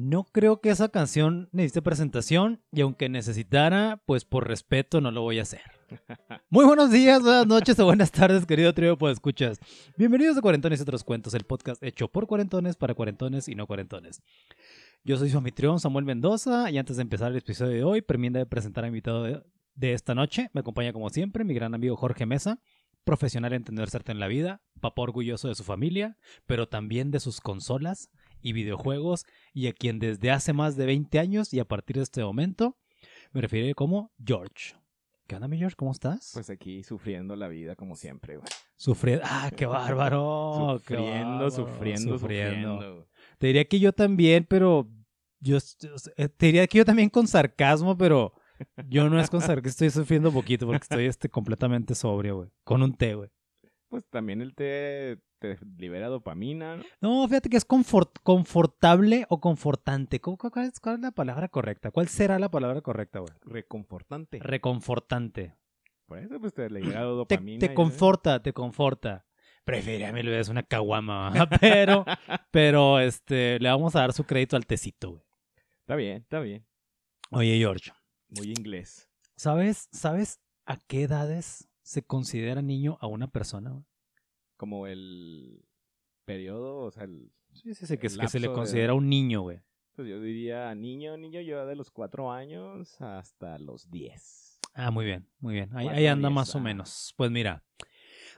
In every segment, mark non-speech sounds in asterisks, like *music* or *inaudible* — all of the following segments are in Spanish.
No creo que esa canción necesite presentación y aunque necesitara, pues por respeto no lo voy a hacer. Muy buenos días, buenas noches o buenas tardes, querido trío pues escuchas. Bienvenidos a Cuarentones y otros cuentos, el podcast hecho por cuarentones para cuarentones y no cuarentones. Yo soy su anfitrión Samuel Mendoza y antes de empezar el episodio de hoy, permita de presentar al invitado de, esta noche. Me acompaña como siempre mi gran amigo Jorge Mesa, profesional en tener en la vida, papá orgulloso de su familia, pero también de sus consolas y videojuegos y a quien desde hace más de 20 años y a partir de este momento me refiero como George. ¿Qué onda, mi George? ¿Cómo estás? Pues aquí sufriendo la vida como siempre, güey. Sufriendo. ¡Ah, qué *laughs* bárbaro! qué Sufriendo, bárbaro. sufriendo, sufriendo. Te diría que yo también, pero yo eh, te diría que yo también con sarcasmo, pero yo no es con sarcasmo, estoy sufriendo poquito porque estoy este, completamente sobrio, güey. Con un té, güey. Pues también el té te libera dopamina, ¿no? Fíjate que es confort- confortable o confortante. ¿Cómo- cuál, es, cuál es la palabra correcta? ¿Cuál será la palabra correcta, güey? Reconfortante. Reconfortante. Por eso, pues te libera dopamina. te conforta, te conforta. Preferiría mil veces una caguama, *laughs* pero, pero este, le vamos a dar su crédito al tecito, güey. Está bien, está bien. Oye, George, Muy inglés. ¿sabes, ¿sabes a qué edades se considera niño a una persona? güey? Como el periodo, o sea, el, Sí, sí, que, es- que se le de- considera un niño, güey. pues yo diría niño, niño, yo de los cuatro años hasta los diez. Ah, muy bien, muy bien. Ahí, anda más o ah. menos. Pues mira,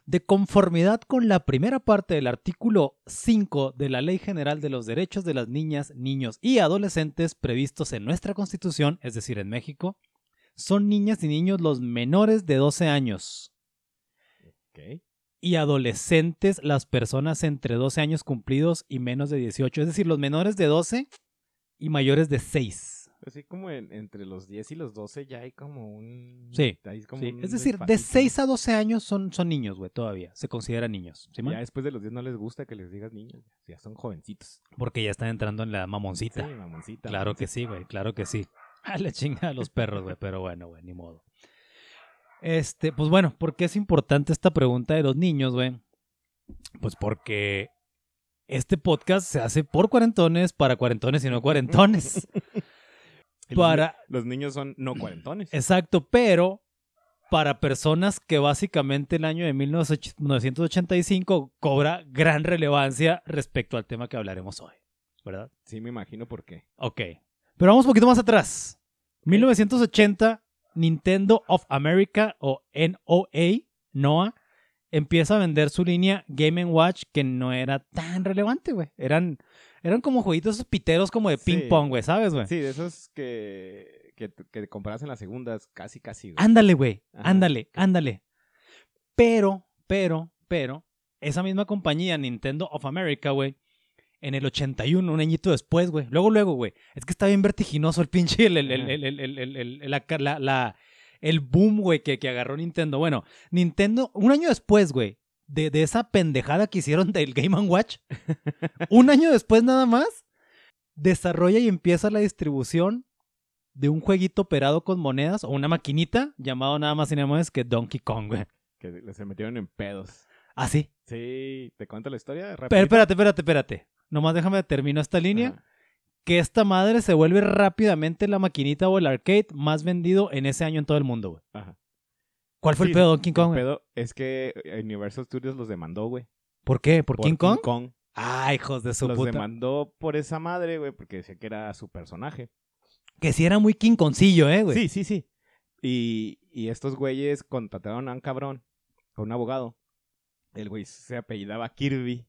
de conformidad con la primera parte del artículo 5 de la Ley General de los Derechos de las Niñas, Niños y Adolescentes previstos en nuestra Constitución, es decir, en México, son niñas y niños los menores de 12 años Ok. Y adolescentes las personas entre 12 años cumplidos y menos de 18, es decir, los menores de 12 y mayores de 6. Así como en- entre los 10 y los 12 ya hay como un... Sí, como Sí, un es decir, de despacito, 6 a 12 años son, son niños, güey, todavía. Se consideran niños. ¿sí. Ya después de los 10 no les gusta que les digas niños. Ya son jovencitos. Porque ya están entrando en la Sí, mamoncita. mamoncita. claro que mamoncita. sí, güey, claro que sí. *laughs* A la chinga a los perros, güey, pero bueno, güey, ni modo. Este, pues bueno, ¿por qué es importante esta pregunta de los niños, güey? Pues porque este podcast se hace por cuarentones, para cuarentones y no cuarentones. *laughs* Los para, ni- Los niños son no cuarentones. Exacto, pero para personas que básicamente el año de 1985 cobra gran relevancia respecto al tema que hablaremos hoy, ¿verdad? Sí, me imagino por qué. Ok, pero vamos un poquito más atrás. 1980, Nintendo of America o NOA, NOA, empieza a vender su línea Game Watch que no era tan relevante, güey. Eran, eran como jueguitos esos piteros como de Sí. ping pong, güey, ¿sabes, güey? Sí, de esos que, que, que compras en las segundas, casi, casi. güey. Ándale, güey. Ándale, ándale. Pero, pero, pero, esa misma compañía, Nintendo of America, güey, en el 81, un añito después, güey. Luego, luego, güey. Es que está bien vertiginoso el pinche, el, el, el, Ajá. el, el, el, el- el- la, la- la- el boom, güey, que, que agarró Nintendo. Bueno, Nintendo, un año después, güey, de, de esa pendejada que hicieron del Game Watch, *laughs* un año después nada más, desarrolla y empieza la distribución de un jueguito operado con monedas o una maquinita llamado nada más y nada menos que Donkey Kong, güey. Que se metieron en pedos. Ah, sí. Sí, ¿te cuento la historia? Pero espérate, espérate, espérate. Nomás déjame terminar esta línea. Que esta madre se vuelve rápidamente la maquinita o el arcade más vendido en ese año en todo el mundo, güey. Ajá. ¿Cuál fue Sí, el pedo El Kong? güey? pedo es que Universal Studios los demandó, güey. ¿Por qué? ¿Por, King Kong? Kong. Ah, hijos de su Los puta. demandó por esa madre, güey, porque decía que era su personaje. Que sí era muy King Kongcillo, eh, güey. Sí, sí, sí. Y, y estos güeyes contrataron a un cabrón, a un abogado. El güey se apellidaba Kirby.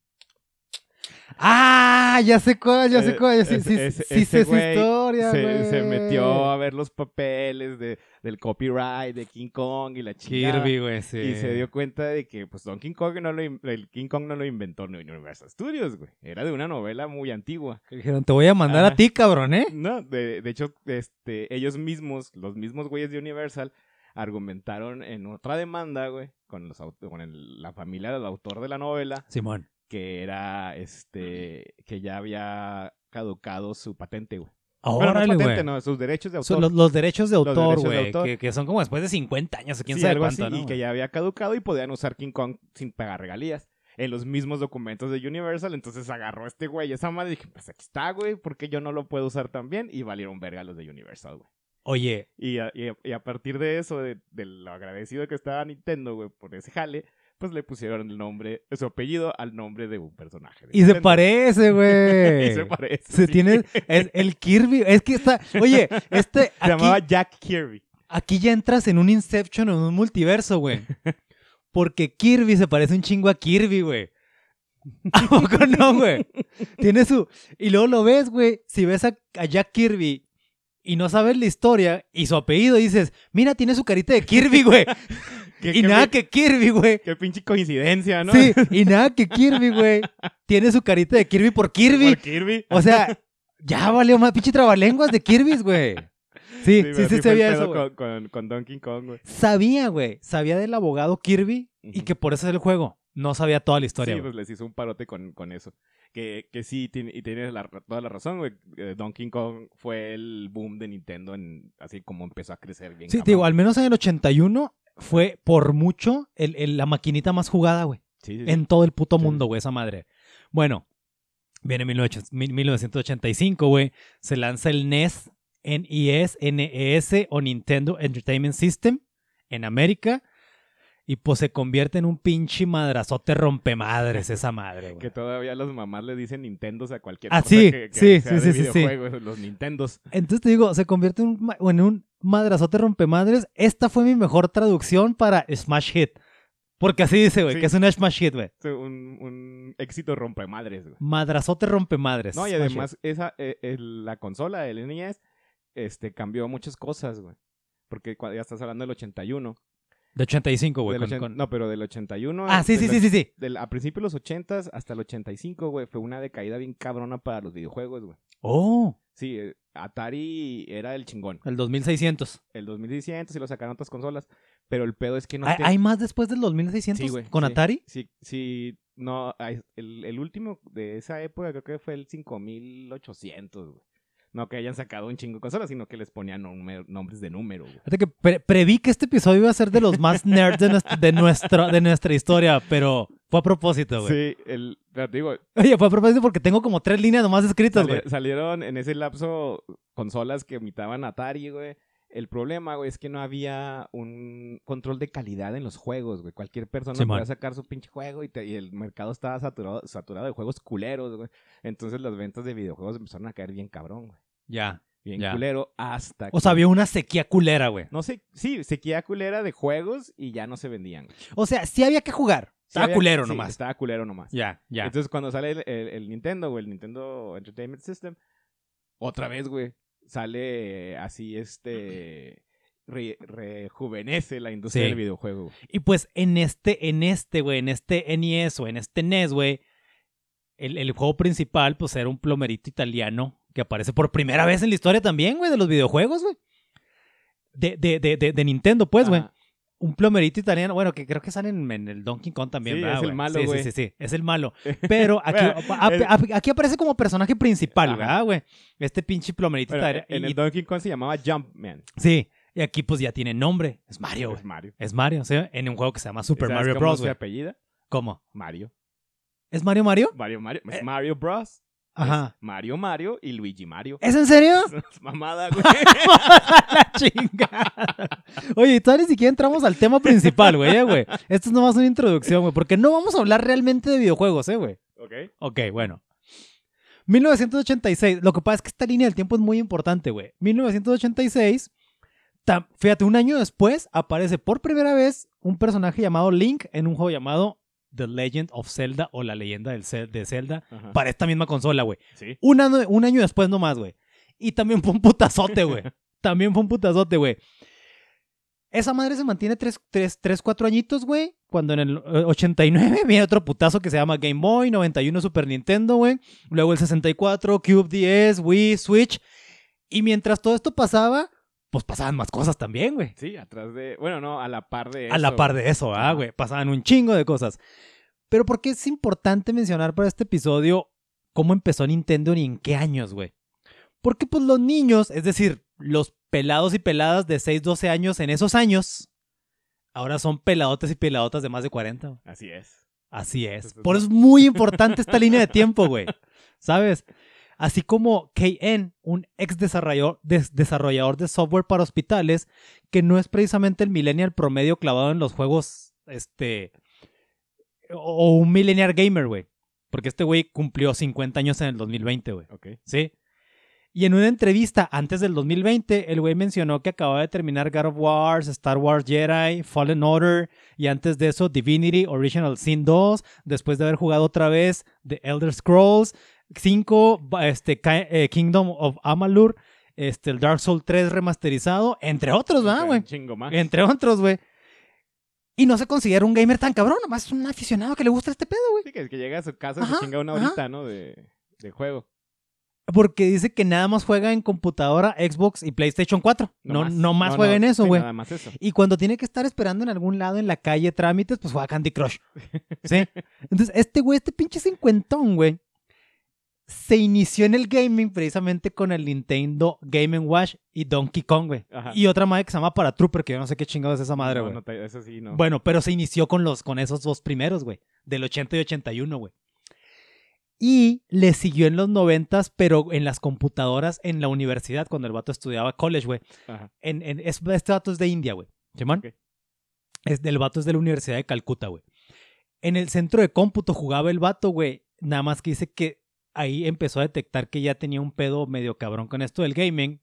Ah, ya sé cuál, ya sé Eh, cuál. Sí, ese- sí, ese- sí sé ese esa historia, se, metió a ver los papeles de, del copyright de King Kong y la. Kirby, güey, sí. Y se dio cuenta de que, pues, Don King Kong no lo, el King Kong no lo inventó ni Universal Studios, güey. Era de una novela muy antigua. Que Dijeron, te voy a mandar a Ajá. ti, cabrón, ¿eh? No, de, de hecho, este, ellos mismos, los mismos güeyes de Universal, argumentaron en otra demanda, güey, con, los, con el- la familia del autor de la novela, Simón. Que era, este, que ya había caducado su patente, güey. Bueno, no Órale, es patente, no, sus derechos de autor. Los, los derechos de autor, güey. Que, que son como después de 50 años o quién Sí, sabe algo cuánto, así, ¿no? y que ya había caducado y podían usar King Kong sin pagar regalías. En los mismos documentos de Universal, entonces agarró este güey esa madre y dije, pues aquí está, güey, porque yo no lo puedo usar también? Y valieron verga los de Universal, güey. Oye, Y a, y a- y a partir de eso, de, de lo agradecido que estaba Nintendo, güey, por ese jale, pues le pusieron el nombre, su apellido al nombre de un personaje. de y se parece, *laughs* güey. y se parece. Se sí. tiene es *laughs* el Kirby, es que está, oye, este Se aquí, llamaba Jack Kirby. aquí ya entras en un Inception o en un multiverso, güey. *laughs* Porque Kirby se parece un chingo a Kirby, güey. ¿A poco no, güey? Tiene su y luego lo ves, güey, si ves a, a Jack Kirby y no sabes la historia y su apellido dices, "Mira, tiene su carita de Kirby, güey." Qué- y qué nada que Kirby, güey. Qué pinche coincidencia, ¿no? Sí, y nada que Kirby, güey. Tiene su carita de Kirby por Kirby. Por Kirby. O sea, *laughs* ya valió más pinche trabalenguas de Kirby's, güey. Sí, sí, sí, el sabía eso, güey. con, con, con Donkey Kong, güey. Sabía, güey. Sabía del abogado Kirby y que por eso es el juego. No sabía toda la historia, Sí, güey. pues les hizo un parote con, con eso. Que, que sí, tiene- y tienes la- toda la razón, güey. Eh, Donkey Kong fue el boom de Nintendo, en, así como empezó a crecer bien. Sí, te digo, al menos en el 81 fue por mucho el- el- la maquinita más jugada, güey. Sí. En todo el puto Sí. mundo, güey, esa madre. Bueno, viene 18 mil- 1985, güey. Se lanza el NES, NES, NES o Nintendo Entertainment System en América. Y pues se convierte en un pinche madrazote rompemadres esa madre, güey. Que todavía las mamás le dicen Nintendos a cualquier Ah, cosa sí, que, que sí, sea sí, de sí, sí, los Nintendos. Entonces te digo, se convierte en un, en un madrazote rompemadres. Esta fue mi mejor traducción para Smash Hit. Porque así dice, güey, Sí. que es un Smash Hit, güey. Un, un éxito rompemadres, güey. Madrazote rompemadres. No, y además, esa, eh, el- la consola, el NES, este, cambió muchas cosas, güey. Porque ya estás hablando del 81. Hit. De 85, güey. Del con- ochen- con- No, pero del 81. Ah, sí, del sí, sí, sí, sí. del- a principios de los 80 hasta el 85, güey, fue una decaída bien cabrona para los videojuegos, güey. Oh, Sí, eh, Atari era el chingón. el 2600. El 2600 y lo sacaron otras consolas. Pero el pedo es que no ¿Hay, te- hay más después del 2600 Sí, güey, con sí. Atari? Sí, sí, no, el, el último de esa época creo que fue el 5800, güey. No que hayan sacado un chingo de consolas, sino que les ponían número- nombres de número, güey. Fíjate que pre- preví que este episodio iba a ser de los más *laughs* nerds de, nuestra, de, nuestra, de nuestra historia, pero fue a propósito, güey. Sí, el, te digo, Oye, fue a propósito porque tengo como tres líneas nomás escritas, sali- güey. salieron en ese lapso consolas que imitaban Atari, güey. El problema, güey, es que no había un control de calidad en los juegos, güey. Cualquier persona podía sacar su pinche juego y, te- y el mercado estaba saturado, saturado de juegos culeros, güey. Entonces las ventas de videojuegos empezaron a caer bien cabrón, güey. Ya. Bien Ya. culero hasta O sea, había una sequía culera, güey. No sé, sí, sequía culera de juegos y ya no se vendían. güey. O sea, sí había que jugar. Sí Estaba había- culero sí, nomás. Estaba culero nomás. Ya, ya. Entonces cuando sale el, el- el Nintendo, güey, el Nintendo Entertainment System, otra vez, güey, sale así, este, re- rejuvenece la industria Sí. del videojuego. Y pues en este, en este, güey, en este NES o en este NES, güey, el, el juego principal, pues era un plomerito italiano que aparece por primera vez en la historia también, güey, de los videojuegos, güey. De, de, de, de, Nintendo, pues, güey. Un plomerito italiano, bueno, que creo que sale en, en el Donkey Kong también, Sí, ¿verdad, es el malo, sí. Sí, sí, sí, es el malo. *laughs* Pero aquí, Bueno, a- el- a- aquí aparece como personaje principal, Ajá. ¿verdad, güey? Este pinche plomerito Bueno, italiano. en y- el Donkey Kong se llamaba Jumpman. Sí, y aquí pues ya tiene nombre. Es Mario. Es Mario. Es Mario, ¿sí? En un juego que se llama Super ¿Sabes Mario cómo Bros, se güey. apellida? ¿Cómo? Mario. ¿Es Mario Mario? Mario Mario. Es Eh. Mario Bros. Ajá. Mario Mario y Luigi Mario. ¿Es en serio? *laughs* Es mamada, *laughs* güey. la chingada. Oye, todavía ni siquiera entramos al tema principal, güey, eh, güey. Esto es nomás una introducción, güey, porque no vamos a hablar realmente de videojuegos, eh, güey. ok. Ok, bueno. 1986. Lo que pasa es que esta línea del tiempo es muy importante, güey. 1986. tam- Fíjate, un año después aparece por primera vez un personaje llamado Link en un juego llamado The Legend of Zelda o la leyenda del de Zelda Ajá. para esta misma consola, güey. Sí. Un año, un año después nomás, güey. Y también fue un putazote, güey. *laughs* también fue un putazote, güey. Esa madre se mantiene 3, 3, 3 4 añitos, güey. Cuando en el eh, 89 viene otro putazo que se llama Game Boy, 91 Super Nintendo, güey. Luego el 64, Cube 10, Wii, Switch. Y mientras todo esto pasaba, pues pasaban más cosas también, güey. Sí, atrás de. Bueno, no, a la par de eso. A la par de eso, ah, güey. Pasaban un chingo de cosas. Pero ¿por qué es importante mencionar para este episodio cómo empezó Nintendo y en qué años, güey? Porque pues los niños, es decir, los pelados y peladas de 6, 12 años en esos años, ahora son peladotes y peladotas de más de 40. güey. Así es. Así es. Por eso es muy importante esta línea de tiempo, güey. *laughs* ¿Sabes? Así como KN, un ex desarrollador, des- desarrollador de software para hospitales, que no es precisamente el millennial promedio clavado en los juegos, este, o un millennial gamer, güey. Porque este güey cumplió 50 años en el 2020, güey. Ok. ¿Sí? Y en una entrevista antes del 2020, el güey mencionó que acababa de terminar God of War, Star Wars Jedi, Fallen Order y antes de eso Divinity Original Sin 2, después de haber jugado otra vez The Elder Scrolls 5, este, eh, Kingdom of Amalur, este, el Dark Souls 3 remasterizado, entre otros, ¿verdad, güey? chingo más. Entre otros, güey. Y no se considera un gamer tan cabrón, nomás es un aficionado que le gusta este pedo, güey. Sí, que, que llega a su casa y se chinga una ajá. horita, ¿no? De, de juego. Porque dice que nada más juega en computadora, Xbox y PlayStation 4. No, no más, juega en eso, sí, güey. Nada más eso. Y cuando tiene que estar esperando en algún lado en la calle trámites, pues juega Candy Crush. *laughs* ¿Sí? Entonces, este güey, este pinche cincuentón, güey, se inició en el gaming precisamente con el Nintendo Game Watch y Donkey Kong, güey. Y otra madre que se llama Paratrooper, que yo no sé qué chingados es esa madre, güey. no eso sí, no. Bueno, pero se inició con, los, con esos dos primeros, güey. Del 80 y 81, güey. Y le siguió en los 90, pero en las computadoras en la universidad, cuando el vato estudiaba college, güey. En, en- es- este vato es de India, güey. Ok. Es del vato es de la Universidad de Calcuta, güey. En el centro de cómputo jugaba el vato, güey. Nada más que dice que ahí empezó a detectar que ya tenía un pedo medio cabrón con esto del gaming.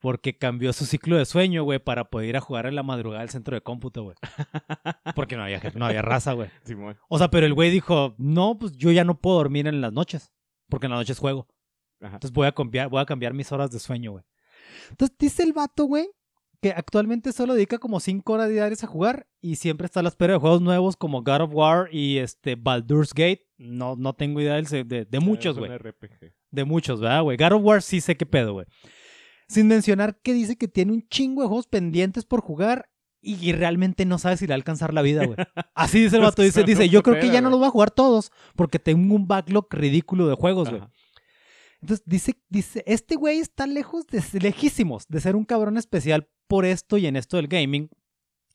Porque cambió su ciclo de sueño, güey, para poder ir a jugar en la madrugada al centro de cómputo, güey. *laughs* Porque no había, no había raza, güey. Simón. O sea, pero el güey dijo, no, pues yo ya no puedo dormir en las noches. Porque en las noches juego. Ajá. Entonces voy a cambiar, voy a cambiar mis horas de sueño, güey. Entonces dice el vato, güey, que actualmente solo dedica como 5 horas diarias a jugar y siempre está a la espera de juegos nuevos como God of War y este Baldur's Gate. No, no tengo idea de, de muchos, Es un güey. De muchos, ¿verdad, güey? God of War sí sé qué pedo, güey. Sin mencionar que dice que tiene un chingo de juegos pendientes por jugar y realmente no sabe si le va a alcanzar la vida, güey. *laughs* Así dice el vato. Dice, dice yo creo que ya no los voy a jugar todos porque tengo un backlog ridículo de juegos, güey. Entonces dice, dice, este güey está lejos de, lejísimos de ser un cabrón especial por esto y en esto del gaming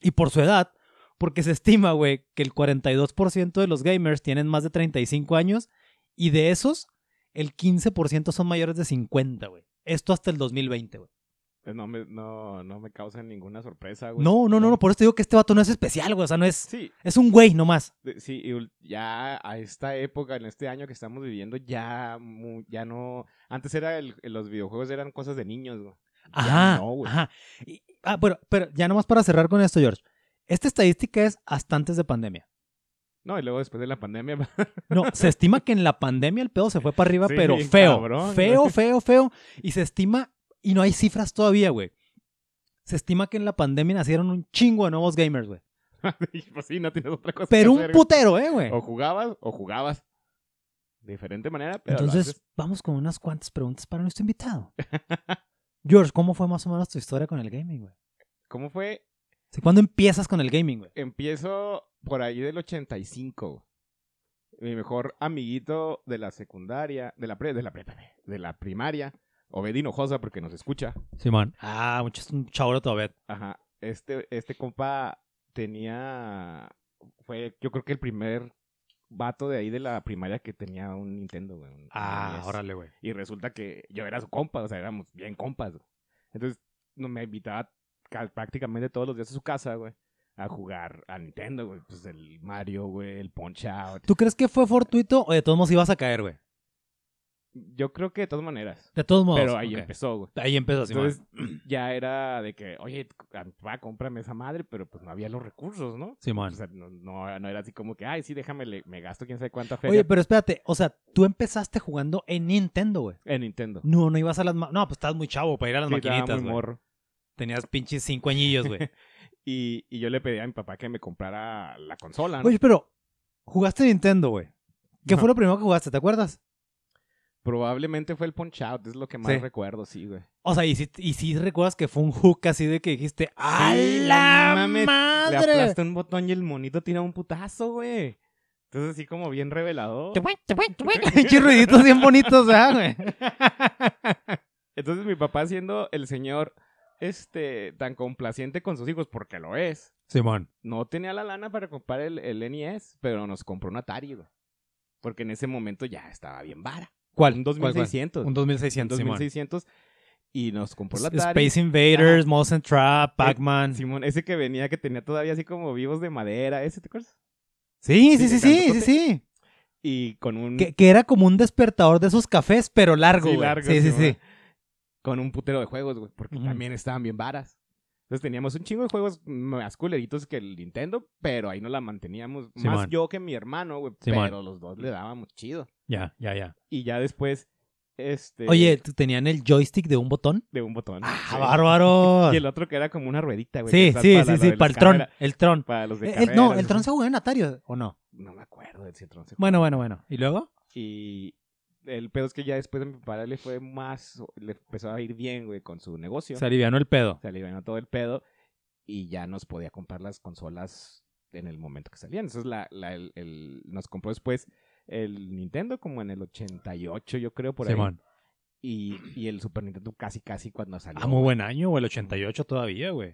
y por su edad, porque se estima, güey, que el 42% de los gamers tienen más de 35 años y de esos, el 15% son mayores de 50, güey. Esto hasta el 2020, güey. No me, no, no me causa ninguna sorpresa, güey. No, no, no, no, por eso te digo que este vato no es especial, güey. O sea, no es. Sí, Es un güey nomás. sí, y ya a esta época, en este año que estamos viviendo, ya, ya no... Antes era el- los videojuegos eran cosas de niños, güey. Ya Ajá. no, güey. ajá. Y- ah, bueno, pero ya nomás para cerrar con esto, George. Esta estadística es hasta antes de pandemia. No, y luego después de la pandemia... *laughs* No, se estima que en la pandemia el pedo se fue para arriba, Sí, pero feo. cabrón, feo, feo, feo. Y se estima, y no hay cifras todavía, güey. Se estima que en la pandemia nacieron un chingo de nuevos gamers, güey. *laughs* pues sí, no tienes otra cosa Pero que un hacer, güey. putero, eh, güey. O jugabas, o jugabas. De diferente manera, pero Entonces, vamos con unas cuantas preguntas para nuestro invitado. *laughs* George, ¿cómo fue más o menos tu historia con el gaming, güey? ¿Cómo fue? ¿Cuándo empiezas con el gaming, güey? Empiezo por ahí del 85. Mi mejor amiguito de la secundaria, de la pre, de la prepa, de la primaria, Obed Hinojosa, porque nos escucha. Simón. Ah, mucho, es un chabro todavía. Ajá. Este, este compa tenía. Fue, yo creo que el primer vato de ahí de la primaria que tenía un Nintendo, güey. un- un NES. güey. Y resulta que yo era su compa, o sea, éramos bien compas. güey. Entonces, no, me invitaba ca- prácticamente todos los días a su casa, güey, a jugar a Nintendo, güey. Pues el Mario, güey, el Punch Out. ¿Tú crees que fue fortuito o de todos modos ibas a caer, güey? Yo creo que de todas maneras. De todos modos. Pero ahí empezó, güey. Ahí empezó, Simón. Entonces, *clears throat* ya era de que, oye, va, cómprame esa madre, pero pues no había los recursos, ¿no? Simón. O sea, no, no, no era así como que, ay, sí, déjame, le- me gasto quién sabe cuánta feria Oye, pero espérate, o sea, tú empezaste jugando en Nintendo, güey. en Nintendo. No, no ibas a las... No, pues estabas muy chavo para ir a las Sí, maquinitas, güey. morro. Tenías pinches cinco añillos, güey. *laughs* Y, y yo le pedí a mi papá que me comprara la consola, ¿no? Oye, pero jugaste Nintendo, güey. ¿Qué fue lo primero que jugaste? ¿Te acuerdas? Probablemente fue el Punch Out, es lo que más Sí. recuerdo, sí, güey. O sea, y si, y si recuerdas que fue un hook así de que dijiste, ¡a Sí, la mames, Le madre! aplasta un botón y el monito tira un putazo, güey. Entonces, así como bien revelador. *laughs* Pinches ruiditos bien bonitos, ¿verdad, güey? *laughs* Entonces, mi papá, siendo el señor este tan complaciente con sus hijos, porque lo es, Simón. no tenía la lana para comprar el, el NES, pero nos compró un Atari, güey. Porque en ese momento ya estaba bien vara. ¿Cuál? Un ¿Cuál, cuál? 2600. Un 2600, Un Simón. 2600. Y nos compró el Atari. Space Invaders, Mouse Trap, Pac-Man. Simón, ese que venía que tenía todavía así como vivos de madera, ese, ¿te acuerdas? Sí, sí, Sí, sí, sí. Y con un Que, que era como un despertador de esos cafés, pero largo, Sí, largo, sí, sí, sí. con un putero de juegos, güey, porque también estaban bien varas. Entonces teníamos un chingo de juegos más culeritos que el Nintendo, pero ahí no la manteníamos. Más yo que mi hermano, güey, pero los dos le dábamos chido. Ya, ya, ya. Y ya después, este... Oye, ¿tú ¿tenían el joystick de un botón? De un botón. ¡Ah, Sí. bárbaro! *laughs* Y el otro que era como una ruedita, güey. Sí, sí, sí, sí, para el tron, el tron. Para los de Eh, el- no, el tron se jugó en Atari, ¿o no? No me acuerdo de si el tron se Bueno, jugaba. bueno, bueno. ¿Y luego? Y el pedo es que ya después de mi papá le fue más... Le empezó a ir bien, güey, con su negocio. Se alivianó el pedo. se alivianó todo el pedo y ya nos podía comprar las consolas en el momento que salían. Entonces la, la- el- el- nos compró después el Nintendo como en el 88, yo creo, por ahí. Simón. Y, y el Super Nintendo casi, casi cuando salió. Ah, muy buen año, güey. El 88 todavía, güey.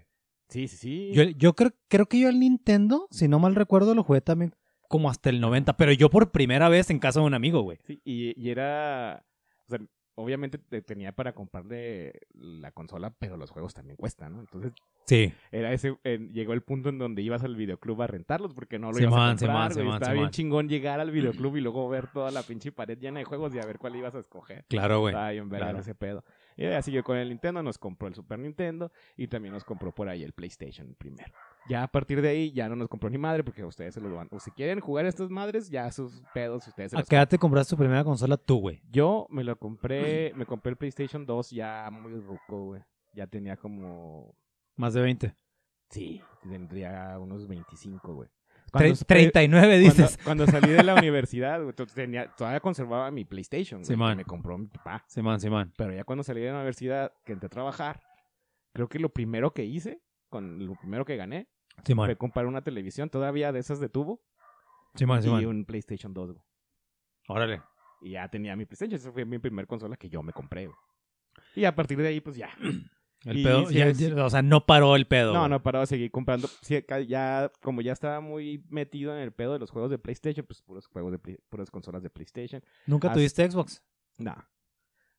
Sí, sí, sí. Yo, yo creo, creo que yo el Nintendo, si no mal recuerdo, lo jugué también como hasta el 90, pero yo por primera vez en casa de un amigo, güey. Sí, y, y era... O sea, obviamente te- tenía para comprarle la consola, pero los juegos también cuestan, ¿no? Entonces Sí. era ese... eh, llegó el punto en donde ibas al videoclub a rentarlos porque no lo ibas a comprar, güey. Simón, Estaba Simón. bien chingón llegar al videoclub *clears throat* y luego ver toda la pinche pared llena de juegos y a ver cuál ibas a escoger. Claro, güey. Estaba bien claro. ese pedo. Y así siguió con el Nintendo, nos compró el Super Nintendo y también nos compró por ahí el PlayStation primero. Ya a partir de ahí ya no nos compró ni madre porque a ustedes se los van. O si quieren jugar estas madres, ya sus pedos ustedes se ¿A los qué edad te compraste tu primera consola tú, güey? Yo me lo compré, *clears throat* me compré el PlayStation 2 ya muy ruco, güey. Ya tenía como... Más de 20. Sí, tendría unos 25, güey. Tre- Cuando- 39, cuando, dices. cuando salí de la *laughs* universidad, güey, to- tenía, todavía conservaba mi PlayStation, güey, Simón. que me compró mi papá. Simón, Simón. Pero ya cuando salí de la universidad, que entré a trabajar, creo que lo primero que hice, con lo primero que gané, Simón. fue comprar una televisión todavía de esas de tubo Simón, y Simón. un PlayStation 2, güey. Órale. Y ya tenía mi PlayStation, esa fue mi primer consola que yo me compré, güey. Y a partir de ahí, pues ya. *clears throat* El Y pedo, ya- es- o sea, no paró el pedo. No, no paraba de seguir comprando. Sí, ya, como ya estaba muy metido en el pedo de los juegos de PlayStation, pues puros juegos de Play- puras consolas de PlayStation. ¿Nunca Hasta- tuviste Xbox? No.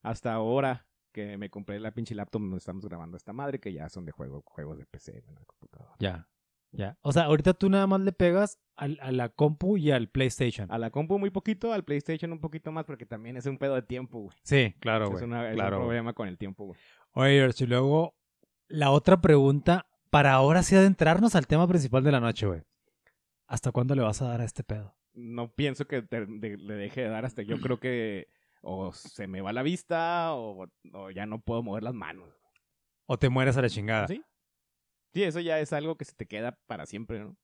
Hasta ahora que me compré la pinche laptop donde estamos grabando esta madre, que ya son de juego, juegos de PC en la computadora. Ya. Ya. O sea, ahorita tú nada más le pegas al- a la compu y al PlayStation. A la compu muy poquito, al PlayStation un poquito más, porque también es un pedo de tiempo, güey. Sí, claro, es, güey. una- es claro, un problema con el tiempo, güey. Oye, y luego la otra pregunta, para ahora sí adentrarnos al tema principal de la noche, güey. ¿Hasta cuándo le vas a dar a este pedo? No pienso que te- de- le deje de dar hasta yo creo que o se me va la vista o, o ya no puedo mover las manos. ¿O te mueres a la chingada? ¿Sí? Sí, eso ya es algo que se te queda para siempre, ¿no?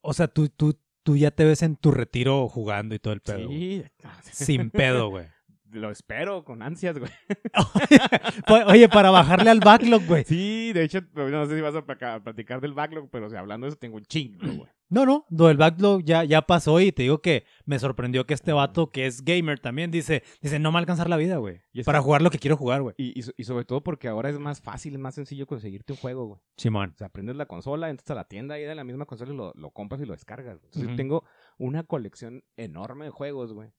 O sea, tú, tú, tú ya te ves en tu retiro jugando y todo el pedo. güey. Sí. *laughs* Sin pedo, güey. Lo espero con ansias, güey. *laughs* Pues, Oye, para bajarle al backlog, güey. Sí, de hecho, no sé si vas a platicar del backlog, pero si hablando de eso tengo un chingo, güey. No, no, lo del backlog ya, ya pasó y te digo que me sorprendió que este vato, que es gamer también, dice, dice, no me va a alcanzar la vida, güey. Para que- jugar lo que quiero jugar, güey. Y, y, so- y sobre todo porque ahora es más fácil, es más sencillo conseguirte un juego, güey. Simón. O sea, aprendes la consola, entras a la tienda y de la misma consola y lo, lo compras y lo descargas. güey. Entonces Ujú. tengo una colección enorme de juegos, güey.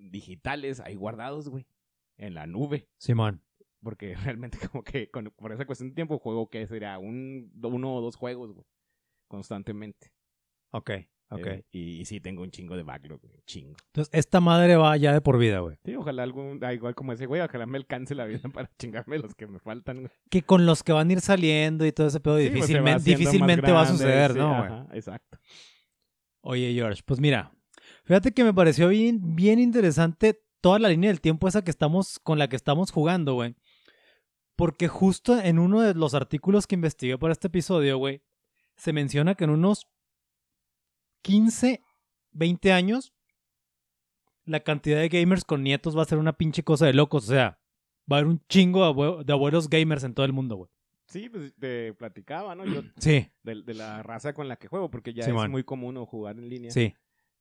Digitales ahí guardados, güey. En la nube. Simón. Porque *laughs* realmente como que con- por esa cuestión de tiempo juego que sería un, uno o dos juegos, güey. Constantemente. Ok, ok. Eh, y, y sí, tengo un chingo de backlog, güey, chingo. Entonces, esta madre va ya de por vida, güey. Sí, ojalá algún, da igual como ese güey, ojalá me alcance la vida *laughs* para chingarme los que me faltan, güey. Que con los que van a ir saliendo y todo ese pedo, Sí, pues, va difícilmente, difícilmente va a suceder, sí, ¿no, güey? exacto. Oye, George, pues mira, fíjate que me pareció bien, bien interesante toda la línea del tiempo esa que estamos, con la que estamos jugando, güey. Porque justo en uno de los artículos que investigué para este episodio, güey, se menciona que en unos 15, 20 años, la cantidad de gamers con nietos va a ser una pinche cosa de locos. O sea, va a haber un chingo de, abue- de abuelos gamers en todo el mundo, güey. Sí, pues te platicaba, ¿no? Yo *clears throat* Sí, de, de la raza con la que juego, porque ya es muy común jugar en línea. sí.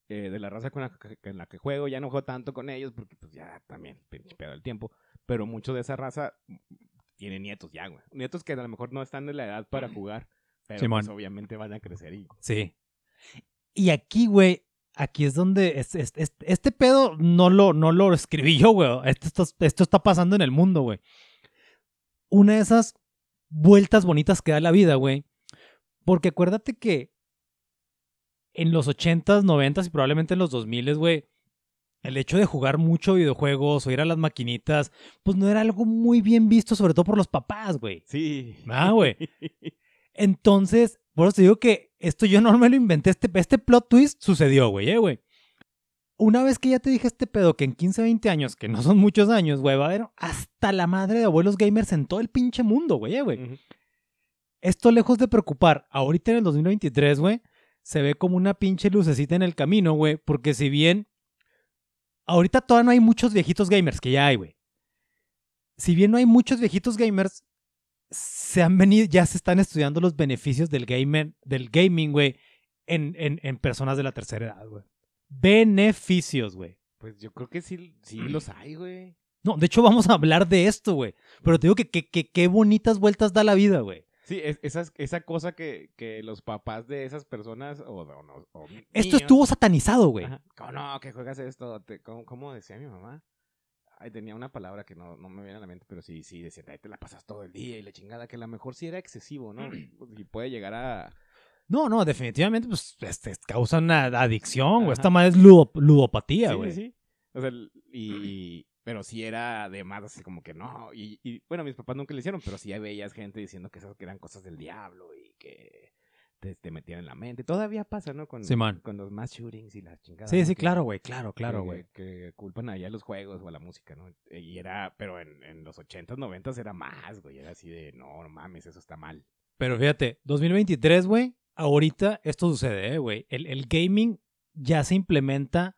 Eh, de la raza con la, que, en la que juego, ya no juego tanto con ellos porque pues ya también pinche pedo el tiempo, pero mucho de esa raza mm, tiene nietos ya, güey. Nietos que a lo mejor no están de la edad para jugar, pero pues, obviamente van a crecer y Sí. Y aquí, güey, aquí es donde es- es- es- este pedo no lo, no lo escribí yo, güey. Esto, esto está pasando en el mundo, güey. Una de esas vueltas bonitas que da la vida, güey. Porque acuérdate que en los 80s, 90s y probablemente en los 2000s, güey, el hecho de jugar mucho videojuegos o ir a las maquinitas, pues no era algo muy bien visto, sobre todo por los papás, güey. sí. Ah, güey. *laughs* Entonces, por eso te digo que esto yo no me lo inventé. Este, este plot twist sucedió, güey, eh, güey. Una vez que ya te dije este pedo, que en 15, 20 años, que no son muchos años, güey, va a haber hasta la madre de abuelos gamers en todo el pinche mundo, güey, eh, güey. Esto lejos de preocupar, ahorita en el 2023, güey, se ve como una pinche lucecita en el camino, güey, porque si bien ahorita todavía no hay muchos viejitos gamers, que ya hay, güey. Si bien no hay muchos viejitos gamers, se han venido, ya se están estudiando los beneficios del gamer, del gaming, güey, en, en, en personas de la tercera edad, güey. Beneficios, güey. Pues yo creo que sí, sí *clears throat* los hay, güey. No, de hecho vamos a hablar de esto, güey. Pero te digo que que- que- qué bonitas vueltas da la vida, güey. Sí, es, esas- esa cosa que, que los papás de esas personas o, o Esto niños- estuvo satanizado, güey. ¿Cómo no? que juegas esto? Te- ¿cómo, cómo decía mi mamá? Ay, tenía una palabra que no, no me viene a la mente, pero sí, sí, decía, "Ay, te la pasas todo el día y la chingada, que a lo mejor sí era excesivo, ¿no? *clears throat* Y puede llegar a... No, no, definitivamente, pues, este, causa una adicción, güey. Esta madre es ludo- ludopatía, güey. sí, sí. O sea, y... Pero sí era de más así como que no. Y, y, bueno, mis papás nunca lo hicieron, pero sí veías gente diciendo que esas que eran cosas del diablo y que te, te metían en la mente. Todavía pasa, ¿no? Con, Sí, con los mass shootings y las chingadas. Sí, sí, Que- claro, güey, claro, claro, güey. Que, culpan allá a los juegos o a la música, ¿no? Y era, pero en, en los 80s, 90s era más, güey. Era así de, no, no mames, eso está mal. Pero fíjate, 2023, güey, ahorita esto sucede, eh, güey. El, el gaming ya se implementa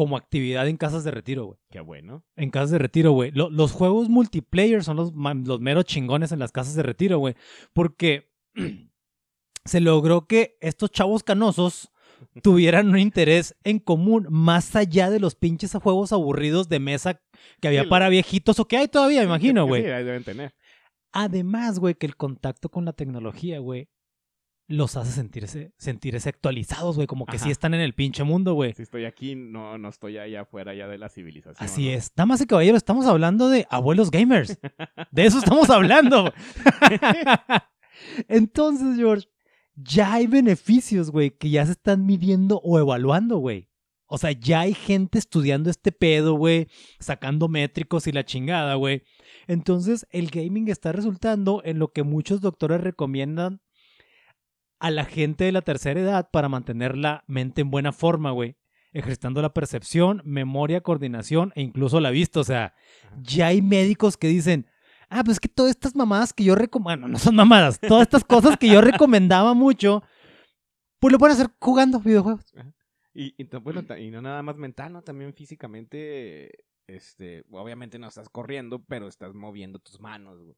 como actividad en casas de retiro, güey. Qué bueno. En casas de retiro, güey. Lo- los juegos multiplayer son los, los meros chingones en las casas de retiro, güey. Porque *clears throat* se logró que estos chavos canosos *laughs* tuvieran un interés en común más allá de los pinches juegos aburridos de mesa que había para viejitos o que hay todavía, me imagino, güey. Sí, ahí deben tener. Además, güey, que el contacto con la tecnología, güey, los hace sentirse, sentirse actualizados, güey, como que Ajá. sí están en el pinche mundo, güey. Si estoy aquí, no, no estoy allá afuera ya de la civilización. Así ¿no? es. Damas y caballeros, estamos hablando de abuelos gamers. *laughs* De eso estamos hablando. *laughs* Entonces, George, ya hay beneficios, güey, que ya se están midiendo o evaluando, güey. O sea, ya hay gente estudiando este pedo, güey, sacando métricos y la chingada, güey. Entonces, el gaming está resultando en lo que muchos doctores recomiendan a la gente de la tercera edad para mantener la mente en buena forma, güey. Ejercitando la percepción, memoria, coordinación e incluso la vista. O sea, ya hay médicos que dicen, ah, pues es que todas estas mamadas que yo recomendaba, no son mamadas, todas estas cosas que yo *laughs* recomendaba mucho, pues lo pueden hacer jugando videojuegos. Y, y, no- bueno, y no nada más mental, ¿no? También físicamente, este, obviamente no estás corriendo, pero estás moviendo tus manos, güey.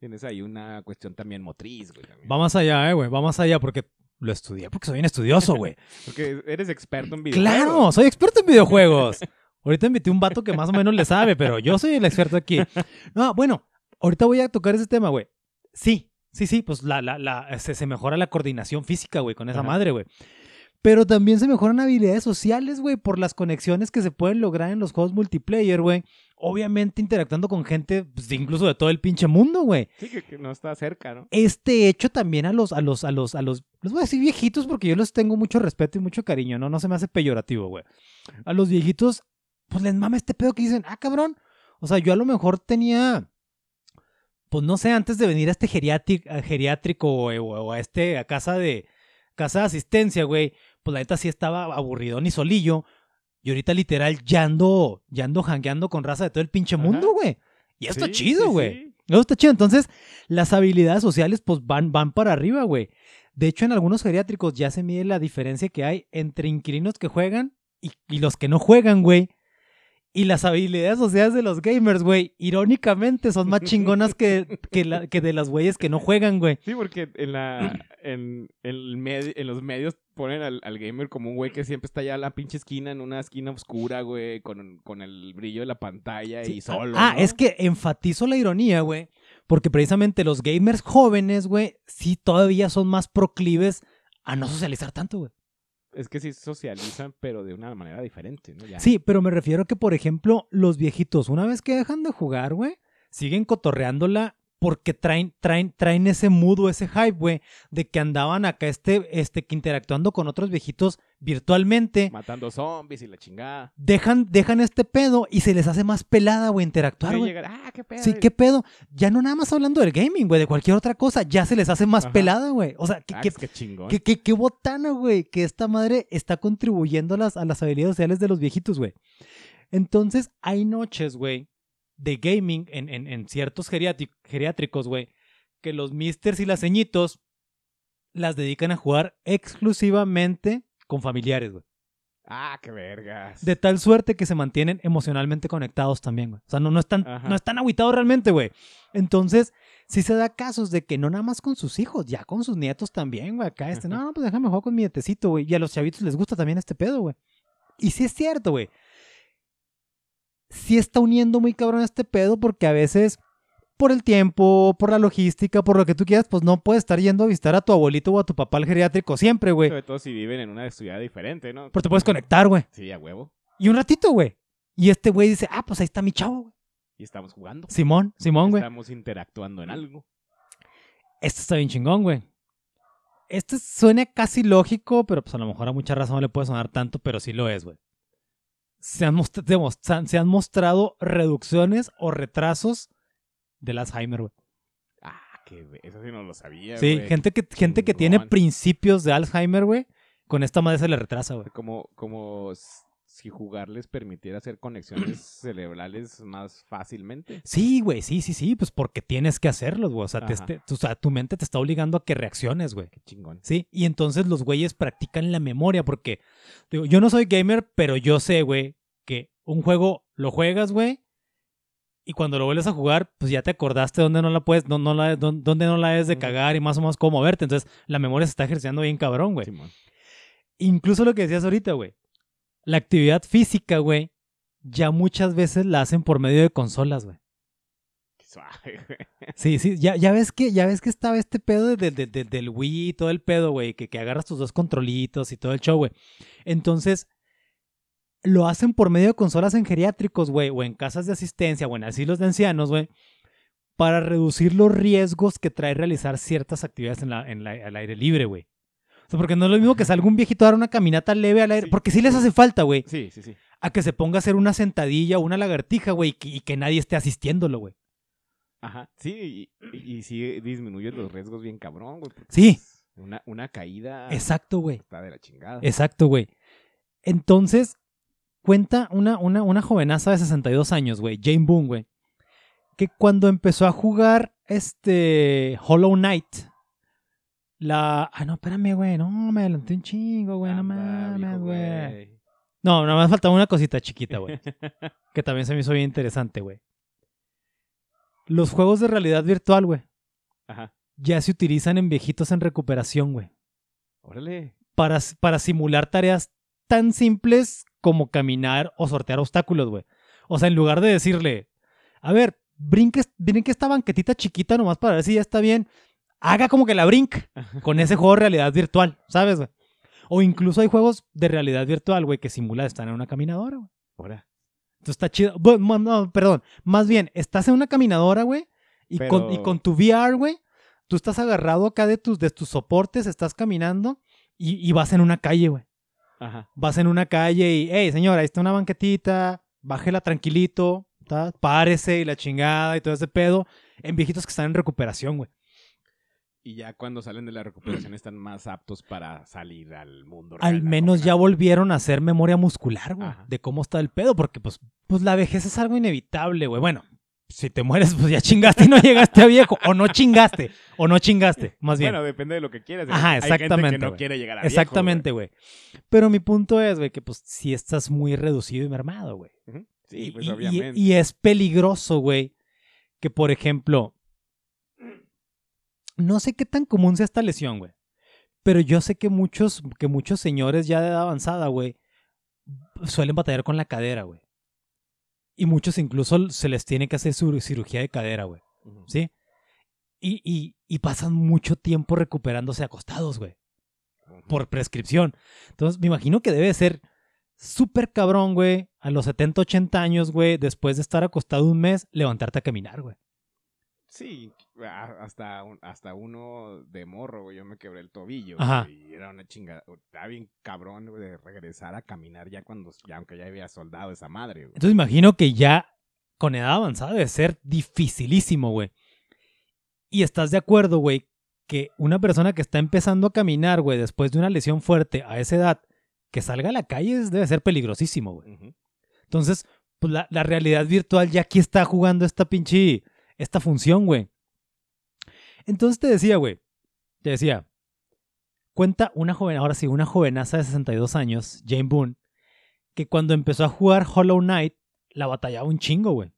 Tienes ahí una cuestión también motriz, güey. también. Va más allá, eh, güey, va más allá porque lo estudié, porque soy un estudioso, güey. *laughs* Porque eres experto en videojuegos. claro, soy experto en videojuegos. Ahorita invité un vato que más o menos le sabe, pero yo soy el experto aquí. No, bueno, ahorita voy a tocar ese tema, güey. Sí, sí, sí, pues la, la, la, se, se mejora la coordinación física, güey, con esa Ajá. madre, güey. Pero también se mejoran habilidades sociales, güey, por las conexiones que se pueden lograr en los juegos multiplayer, güey. Obviamente interactuando con gente, pues, incluso de todo el pinche mundo, güey. Sí, que, que no está cerca, ¿no? Este hecho también a los, a los, a los, a los, les voy a decir viejitos porque yo les tengo mucho respeto y mucho cariño, ¿no? No se me hace peyorativo, güey. A los viejitos, pues les mama este pedo que dicen, ah, cabrón. O sea, yo a lo mejor tenía, pues no sé, antes de venir a este geriátrico, geriátrico o, o a este, a casa de, casa de asistencia, güey, pues la neta sí estaba aburrido ni solillo. Y ahorita literal ya ando, ya ando jangueando con raza de todo el pinche mundo, güey. Y está Sí, chido, sí, güey. sí. Eso está chido. Entonces, las habilidades sociales, pues van, van para arriba, güey. De hecho, en algunos geriátricos ya se mide la diferencia que hay entre inquilinos que juegan y, y los que no juegan, güey. Y las habilidades sociales de los gamers, güey, irónicamente son más chingonas que, que, la- que de las güeyes que no juegan, güey. Sí, porque en la en, el medi- en los medios ponen al, al gamer como un güey que siempre está allá en la pinche esquina, en una esquina oscura, güey, con, con el brillo de la pantalla y solo. Ah, ¿no? es que enfatizo la ironía, güey. Porque precisamente los gamers jóvenes, güey, sí todavía son más proclives a no socializar tanto, güey. Es que sí socializan, pero de una manera diferente, ¿no? Ya. Sí, pero me refiero a que, por ejemplo, los viejitos, una vez que dejan de jugar, güey, siguen cotorreándola porque traen, traen, traen ese mood o ese hype, güey, de que andaban acá este, este, que interactuando con otros viejitos virtualmente. Matando zombies y la chingada. Dejan, dejan este pedo y se les hace más pelada, güey, interactuar, güey. ah, qué pedo. Sí, qué pedo. Ya no nada más hablando del gaming, güey, de cualquier otra cosa, ya se les hace más Ajá. pelada, güey. O sea, qué, Ah, qué, es que chingón. qué, qué- qué botana, güey, que esta madre está contribuyendo a las, a las habilidades sociales de los viejitos, güey. Entonces, hay noches, güey, de gaming en, en- en ciertos geriátri- geriátricos, güey, que los misters y las ceñitos las dedican a jugar exclusivamente con familiares, güey. Ah, qué vergas. De tal suerte que se mantienen emocionalmente conectados también, güey. O sea, no, no, están, Ajá. no están aguitados realmente, güey. Entonces, sí se da casos de que no nada más con sus hijos, ya con sus nietos también, güey. Acá este, no, *laughs* no, pues déjame jugar con mi nietecito, güey. Y a los chavitos les gusta también este pedo, güey. Y sí es cierto, güey. Sí está uniendo muy cabrón este pedo porque a veces, por el tiempo, por la logística, por lo que tú quieras, pues no puedes estar yendo a visitar a tu abuelito o a tu papá al geriátrico siempre, güey. Sobre todo si viven en una ciudad diferente, ¿no? Pero te puedes conectar, güey. Sí, a huevo. Y un ratito, güey. Y este güey dice, ah, pues ahí está mi chavo, güey. Y estamos jugando. Simón, Simón, güey. Estamos interactuando en algo. Esto está bien chingón, güey. Esto suena casi lógico, pero pues a lo mejor a mucha razón no le puede sonar tanto, pero sí lo es, güey. Se han, se han- mostrado reducciones o retrasos del Alzheimer, güey. Ah, que eso sí no lo sabía, Sí, gente que, gente que tiene principios de Alzheimer, güey, con esta madre se le retrasa, güey. Como, como si jugar les permitiera hacer conexiones *clears throat* cerebrales más fácilmente. Sí, güey, sí, sí, sí, pues porque tienes que hacerlos, güey. O sea, te- Ajá. te- o sea, tu mente te está obligando a que reacciones, güey. Qué chingón. Sí, y entonces los güeyes practican la memoria porque, digo, yo no soy gamer, pero yo sé, güey, que un juego lo juegas, güey, y cuando lo vuelves a jugar, pues ya te acordaste dónde no la puedes, no, no la, dónde, no la debes de cagar y más o menos cómo moverte. Entonces, la memoria se está ejerciendo bien cabrón, güey. Simón. Incluso lo que decías ahorita, güey. La actividad física, güey, ya muchas veces la hacen por medio de consolas, güey. Sí, sí, ya, ya ves que, ya ves que estaba este pedo de- de- de- del Wii y todo el pedo, güey, que, que agarras tus dos controlitos y todo el show, güey. Entonces, lo hacen por medio de consolas en geriátricos, güey, o en casas de asistencia, o en asilos de ancianos, güey, para reducir los riesgos que trae realizar ciertas actividades en la, en la- al aire libre, güey. Sea, porque no es lo mismo que salga un viejito a dar una caminata leve al aire, Sí. porque sí les hace falta, güey, Sí, sí, sí. a que se ponga a hacer una sentadilla o una lagartija, güey, y que- y que nadie esté asistiéndolo, güey. Ajá. Sí, y, y, y sí disminuye los riesgos bien cabrón, güey. Sí. pues, Una, una caída Exacto, güey. está de la chingada. Exacto, güey. Entonces, cuenta una, una, una jovenaza de 62 años, güey, Jane Boone, güey, que cuando empezó a jugar este Hollow Knight, la... Ah, no, espérame, güey, no, me adelanté un chingo, güey, no Anda, mames, güey. No, nada más faltaba una cosita chiquita, güey, *laughs* que también se me hizo bien interesante, güey. Los juegos de realidad virtual, güey, Ajá. ya se utilizan en viejitos en recuperación, güey. Órale. para, para simular tareas tan simples como caminar o sortear obstáculos, güey. O sea, en lugar de decirle, a ver, brinque, brinque esta banquetita chiquita nomás para ver si ya está bien, haga como que la brinque con ese juego de realidad virtual, ¿sabes, güey? O incluso hay juegos de realidad virtual, güey, que simulan estar en una caminadora, güey. Ahora. Entonces está chido. Bu- no, perdón. Más bien, estás en una caminadora, güey, y, con, y con tu VR, güey, tú estás agarrado acá de tus, de tus soportes, estás caminando y, y vas en una calle, güey. Ajá. Vas en una calle y, hey, señora, ahí está una banquetita, bájela tranquilito, ¿tá? párese y la chingada y todo ese pedo. En viejitos que están en recuperación, güey. Y ya cuando salen de la recuperación están más aptos para salir al mundo real. Al menos ya volvieron a hacer memoria muscular, güey, Ajá. de cómo está el pedo, porque pues, pues la vejez es algo inevitable, güey. Bueno, si te mueres, pues ya chingaste y no llegaste a viejo. O no chingaste. O no chingaste, más bien. Bueno, depende de lo que quieras. Ajá, Hay gente exactamente, que no quiere llegar a viejo, Exactamente, güey. Pero mi punto es, güey, que pues si estás muy reducido y mermado, güey. Sí, pues Y- y- obviamente. Y, es peligroso, güey, que por ejemplo, no sé qué tan común sea esta lesión, güey. Pero yo sé que muchos, que muchos señores ya de edad avanzada, güey, suelen batallar con la cadera, güey. Y muchos incluso se les tiene que hacer su cirugía de cadera, güey. ¿Sí? Y, y, y pasan mucho tiempo recuperándose acostados, güey por prescripción. Entonces, me imagino que debe ser súper cabrón, güey, a los 70, 80 años, güey, después de estar acostado un mes, levantarte a caminar, güey. Sí, hasta, un- hasta uno de morro, güey. Yo me quebré el tobillo. Ajá. güey, Y era una chingada. Estaba bien cabrón, güey, de regresar a caminar ya cuando, ya, aunque ya había soldado esa madre, güey. Entonces, imagino que ya con edad avanzada debe ser dificilísimo, güey. Y estás de acuerdo, güey, que una persona que está empezando a caminar, güey, después de una lesión fuerte a esa edad, que salga a la calle debe ser peligrosísimo, güey. Entonces, pues la, la realidad virtual ya aquí está jugando esta pinche, esta función, güey. Entonces te decía, güey, te decía, cuenta una joven, ahora sí, una jovenaza de 62 años, Jane Boone, que cuando empezó a jugar Hollow Knight, la batallaba un chingo, güey.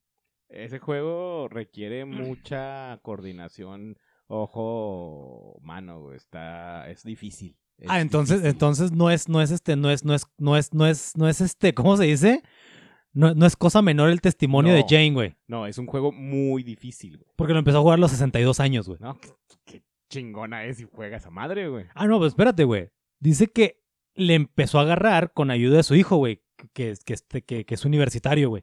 Ese juego requiere mucha coordinación ojo-mano, güey. Está, es difícil. Es Ah, entonces, difícil. entonces no es, no es este, no es, no es, no es, no es, no es este, ¿cómo se dice? No, no es cosa menor el testimonio de. Jane, güey. No, es un juego muy difícil, güey. Porque lo empezó a jugar a los 62 años, güey. No, qué, chingona es si juega esa madre, güey. Ah, no, pues espérate, güey. Dice que le empezó a agarrar con ayuda de su hijo, güey, que, es- que, este- que, que es universitario, güey.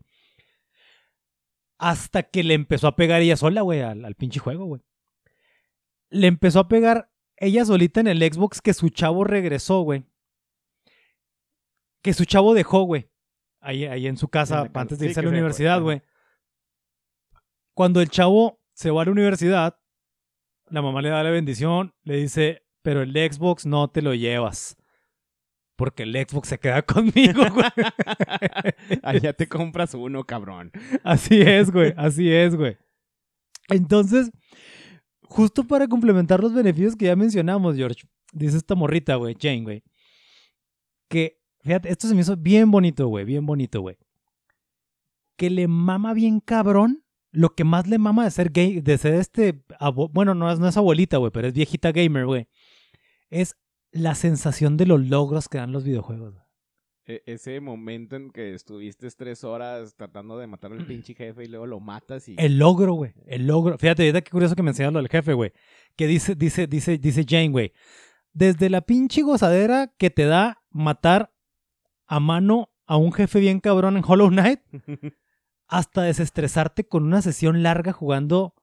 Hasta que le empezó a pegar ella sola, güey, al, al pinche juego, güey. Le empezó a pegar ella solita en el Xbox que su chavo regresó, güey. Que su chavo dejó, güey. Ahí, ahí en su casa, En antes de Sí, irse a la universidad, güey. Cuando el chavo se va a la universidad, la mamá le da la bendición, le dice, pero el Xbox no te lo llevas. Porque el Xbox se queda *laughs* conmigo, güey. *laughs* Allá te compras uno, cabrón. Así es, güey. Así es, güey. Entonces, justo para complementar los beneficios que ya mencionamos, George, dice esta morrita, güey, Jane, güey, que, fíjate, esto se me hizo bien bonito, güey, bien bonito, güey. Que le mama bien cabrón lo que más le mama de ser gay, de ser este, bueno, no es, no es abuelita, güey, pero es viejita gamer, güey. Es la sensación de los logros que dan los videojuegos. E- ese momento en que estuviste tres horas tratando de matar al pinche jefe y luego lo matas y... El logro, güey. El logro. Fíjate, ahorita qué curioso que me enseñas lo del jefe, güey. Que dice, dice, dice, dice Jane, güey. Desde la pinche gozadera que te da matar a mano a un jefe bien cabrón en Hollow Knight, *laughs* hasta desestresarte con una sesión larga jugando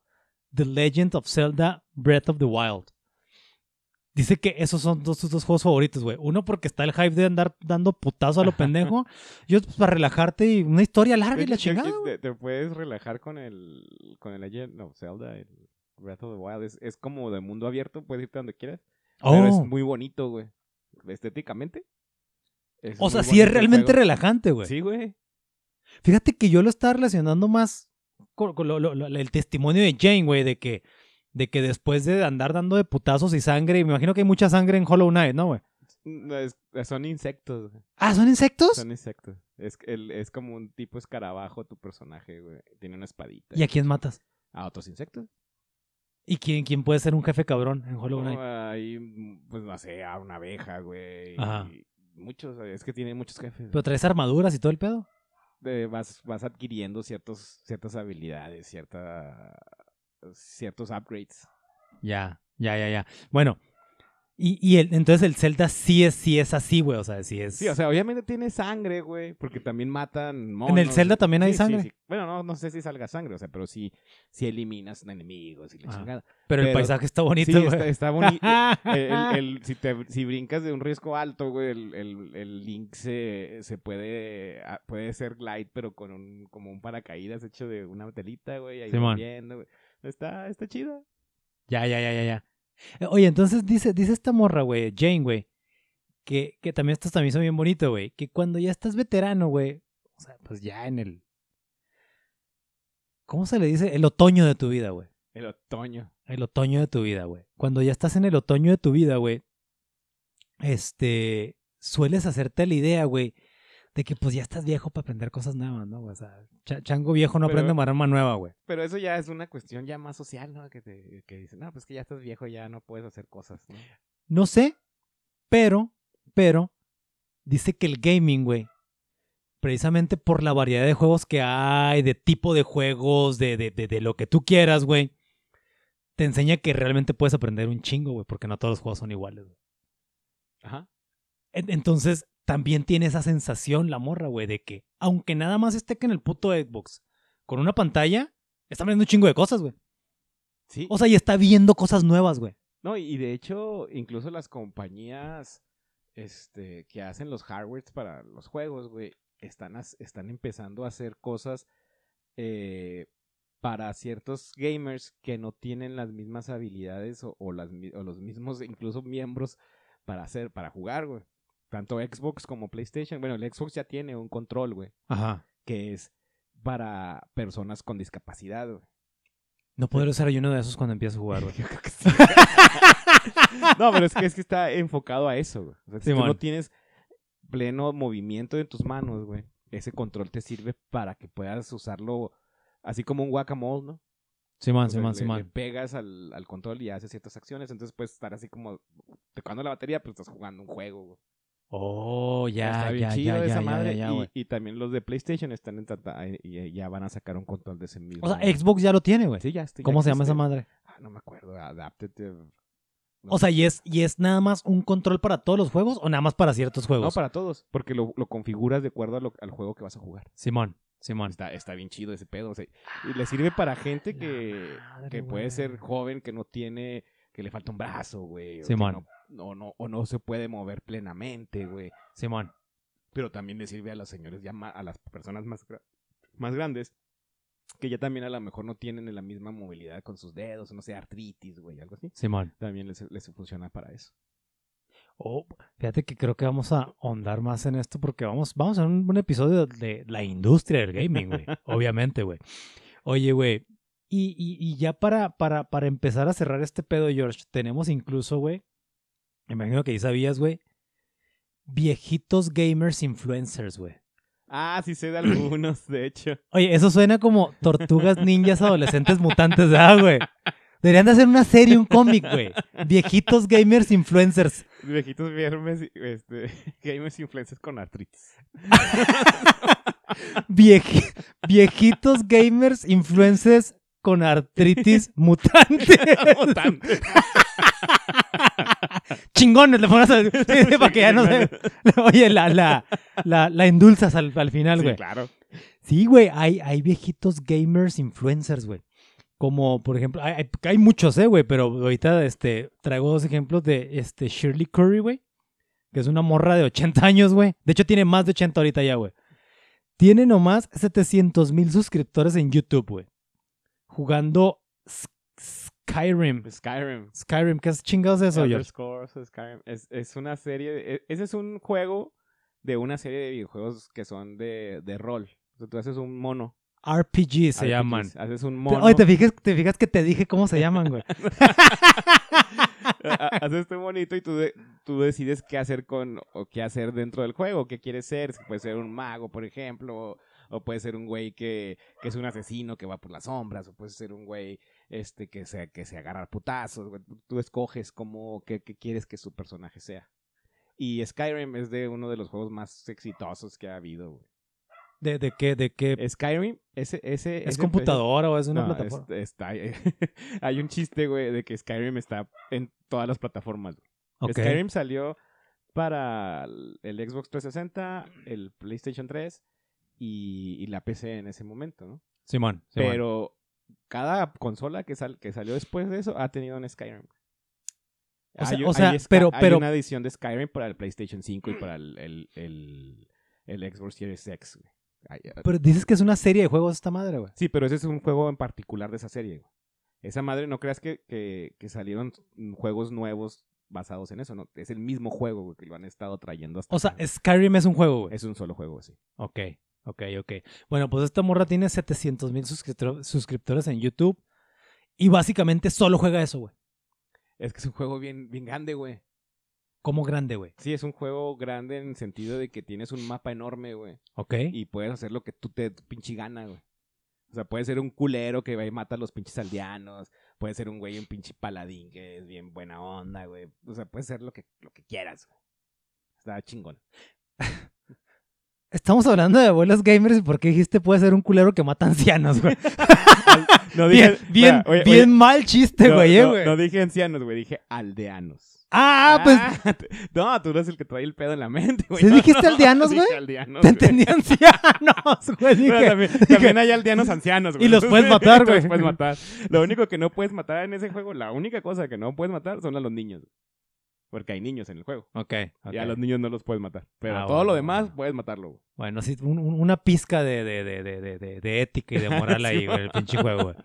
The Legend of Zelda Breath of the Wild. Dice que esos son dos, sus dos juegos favoritos, güey. Uno porque está el hype de andar dando putazo a lo pendejo. *laughs* Y otro pues, para relajarte y una historia larga y la chingada, te- puedes relajar con el con el Legend of Zelda, el Breath of the Wild. Es, es como de mundo abierto, puedes irte donde quieras. Pero Oh. es muy bonito, güey. Estéticamente. O sea, sí es realmente juego. relajante, güey. Sí, güey. Fíjate que yo lo estaba relacionando más con, con lo- lo- lo- el testimonio de Jane, güey, de que, de que después de andar dando de putazos y sangre, me imagino que hay mucha sangre en Hollow Knight, ¿no, güey? No, es- son insectos. güey. Ah, ¿son insectos? Son insectos. Es, el, es como un tipo escarabajo tu personaje, güey. Tiene una espadita. ¿Y a quién matas? ¿A otros insectos? ¿Y quién, quién puede ser un jefe cabrón en Hollow Knight? No, ahí, pues no sé, a una abeja, güey. Ajá. y Muchos, es que tiene muchos jefes. ¿Pero traes armaduras y todo el pedo? de- vas, vas adquiriendo ciertos, ciertas habilidades, cierta, ciertos upgrades. Ya, ya, ya, ya. Bueno, y, y el, entonces el Zelda sí es, sí es así, güey, o sea, sí es... Sí, o sea, obviamente tiene sangre, güey, porque también matan monos. el Zelda también hay Sí, sangre? sí. Bueno, no, no sé si salga sangre, o sea, pero sí, sí eliminas enemigos y la Ajá. chingada. pero el paisaje está bonito, sí, güey. está, está bonito. *laughs* Si, te, si brincas de un riesgo alto, güey, el, el, el Link se, se puede, ah, puede ser glide, pero con un, como un paracaídas hecho de una telita, güey, ahí viendo, güey. Está, está chido. Ya, ya, ya, ya, ya. Eh, Oye, entonces dice, dice esta morra, güey, Jane, güey, que, que también esto también hizo bien bonito, güey, que cuando ya estás veterano, güey, o sea, pues ya en el... ¿Cómo se le dice? El otoño de tu vida, güey. El otoño. El otoño de tu vida, güey. Cuando ya estás en el otoño de tu vida, güey, este, sueles hacerte la idea, güey, de que pues ya estás viejo para aprender cosas nuevas, ¿no? O sea, cha- chango viejo no Pero- aprende maroma nueva, güey. Pero eso ya es una cuestión ya más social, ¿no? Que te que dicen, no, pues que ya estás viejo, ya no puedes hacer cosas, ¿no? No sé, pero, pero, dice que el gaming, güey, precisamente por la variedad de juegos que hay, de tipo de juegos, de, de, de, de lo que tú quieras, güey, te enseña que realmente puedes aprender un chingo, güey, porque no todos los juegos son iguales, güey. Ajá. En- Entonces, también tiene esa sensación la morra, güey, de que aunque nada más esté que en el puto Xbox con una pantalla, está aprendiendo un chingo de cosas, güey. Sí. O sea, y está viendo cosas nuevas, güey. No, y de hecho, incluso las compañías este, que hacen los hardwares para los juegos, güey, están, están empezando a hacer cosas eh, para ciertos gamers que no tienen las mismas habilidades o, o las, mi- o los mismos, incluso miembros para hacer, para jugar, güey. Tanto Xbox como PlayStation. Bueno, el Xbox ya tiene un control, güey, Ajá. que es para personas con discapacidad, güey. No podré ser uno de esos cuando empiezo a jugar, güey. *laughs* Yo creo que sí. *laughs* no, pero es que, es que está enfocado a eso, güey. O sea, si tú no tienes pleno movimiento en tus manos, güey, ese control te sirve para que puedas usarlo así como un guacamole, ¿no? Simón, Simón, Simón. pegas al, al control y haces ciertas acciones, entonces puedes estar así como tocando la batería, pero estás jugando un juego, güey. Oh, ya, ya, ya, esa ya, madre. ya, ya, y- también los de PlayStation están en trata- y ya van a sacar un control de ese mismo. O sea, Xbox ya lo tiene, güey. Sí, ya ¿Cómo se llama esa madre? Ah, no me acuerdo. Adaptive. no O sea, ¿y es, ¿y es nada más un control para todos los juegos o nada más para ciertos No, juegos? para todos, porque lo, lo configuras de acuerdo lo- al juego que vas a jugar. Simón, Simón. Está, está bien chido ese pedo. o sea, y le sirve para gente la que, madre, que güey. puede ser joven, que no tiene, que le falta un brazo, güey. o Simón. No, no, no- o no se puede mover plenamente, güey. Simón. Pero también le sirve a los señores, ya a las personas más, más grandes, que ya también a lo mejor no tienen la misma movilidad con sus dedos, no sé, artritis, güey, algo así. Simón. También les, les funciona para eso. Oh, fíjate que creo que vamos a ahondar más en esto porque vamos, vamos a un, un episodio de la industria del gaming, güey. *laughs* Obviamente, güey. Oye, güey. Y, y, y ya para, para, para empezar a cerrar este pedo, George, tenemos incluso, güey. Me imagino que ya sabías, güey. Viejitos gamers influencers, güey. Ah, sí sé de algunos, de hecho. *clears throat* Oye, eso suena como tortugas ninjas adolescentes mutantes, ¿verdad, güey? Deberían de hacer una serie, un cómic, güey. Viejitos gamers influencers. Viejitos viernes, este, *laughs* gamers influencers con artritis. *laughs* Vieji- viejitos gamers influencers con artritis *laughs* mutante. Mutante. Chingones, le pones a... *laughs* sí, sí, para que ya no se... *laughs* Oye, la, la, la, la endulzas al, al final, Sí, güey. claro. Sí, güey, hay, hay viejitos gamers influencers, güey. Como, por ejemplo, hay, hay, muchos, eh, güey, pero ahorita este, traigo dos ejemplos de este, Shirley Curry, güey, que es una morra de 80 años, güey. De hecho, tiene más de 80 ahorita ya, güey. Tiene nomás 700 mil suscriptores en YouTube, güey. Jugando Skyrim. Skyrim. Skyrim, ¿qué es chingados es eso, Elder? Scrolls, Skyrim. Es, es una serie, de- e- ese es un juego de una serie de videojuegos que son de, de rol. O sea, tú haces un mono. RPG se RPGs, llaman. Haces un mono. Oye, ¿te fijas, te fijas que te dije cómo se llaman, güey. *laughs* Ha- Haces este monito y tú, de- tú decides qué hacer con o qué hacer dentro del juego, qué quieres ser. Si Puede ser un mago, por ejemplo, o, o puede ser un güey que, que es un asesino que va por las sombras, o puede ser un güey este que se, que se agarra putazos. güey. Tú, tú escoges cómo qué, qué quieres que su personaje sea. Y Skyrim es de uno de los juegos más exitosos que ha habido. güey. ¿De, de qué? ¿De qué? Skyrim, ese, ese, ¿Es ese- computadora o es una no, plataforma? es- está, *laughs* hay un chiste, güey, de que Skyrim está en todas las plataformas. güey. Skyrim salió para el el Xbox 360, el PlayStation 3 y, y la PC en ese momento, ¿no? Simón, Simón. Pero cada consola que, sal- que salió después de eso ha tenido un Skyrim. O sea- Hay- o sea, hay pero- hay pero- una edición de Skyrim para el PlayStation 5 y para el, el, el, el Xbox Series X. Pero dices que es una serie de juegos esta madre, güey. Sí, pero ese es un juego en particular de esa serie. güey. Esa madre, no creas que, que, que salieron mm, juegos nuevos basados en eso, ¿no? Es el mismo juego, güey, que lo han estado trayendo hasta O sea. Skyrim es un juego, güey. es un solo juego, sí. Ok, Ok, ok. Bueno, pues esta morra tiene 700 mil suscriptores en YouTube y básicamente solo juega eso, güey. Es que es un juego bien, bien grande, güey. ¿Cómo grande, güey? Sí, es un juego grande en el sentido de que tienes un mapa enorme, güey. Ok. Y puedes hacer lo que tú te pinche gana, güey. O sea, puede ser un culero que va y mata a los pinches aldeanos. Puede ser un güey, un pinche paladín que es bien buena onda, güey. O sea, puede ser lo que, lo que quieras, güey. Está chingón. *laughs* Estamos hablando de abuelos gamers y por qué dijiste puede ser un culero que mata ancianos, güey. *laughs* No bien, bien, Oye, bien oye, mal chiste, no, güey, eh, no, güey. no dije ancianos, güey, dije aldeanos. ah, pues *laughs* no, tú eres el que trae el pedo en la mente, güey. ¿Sí No, dijiste no, aldeanos, dije güey? aldeanos, te entendí *laughs* ancianos, güey. Dije, también, también hay aldeanos ancianos, güey. Y los puedes matar, güey. Los puedes matar. Lo único que no puedes matar en ese juego, la única cosa que no puedes matar son a los niños. Porque hay niños en el juego. ok, ok. Y a los niños no los puedes matar. Pero Ah, todo bueno, lo demás bueno. puedes matarlo, güey. Bueno, sí, un- un- una pizca de, de, de, de, ética y de moral *laughs* ahí, güey, el pinche juego, güey.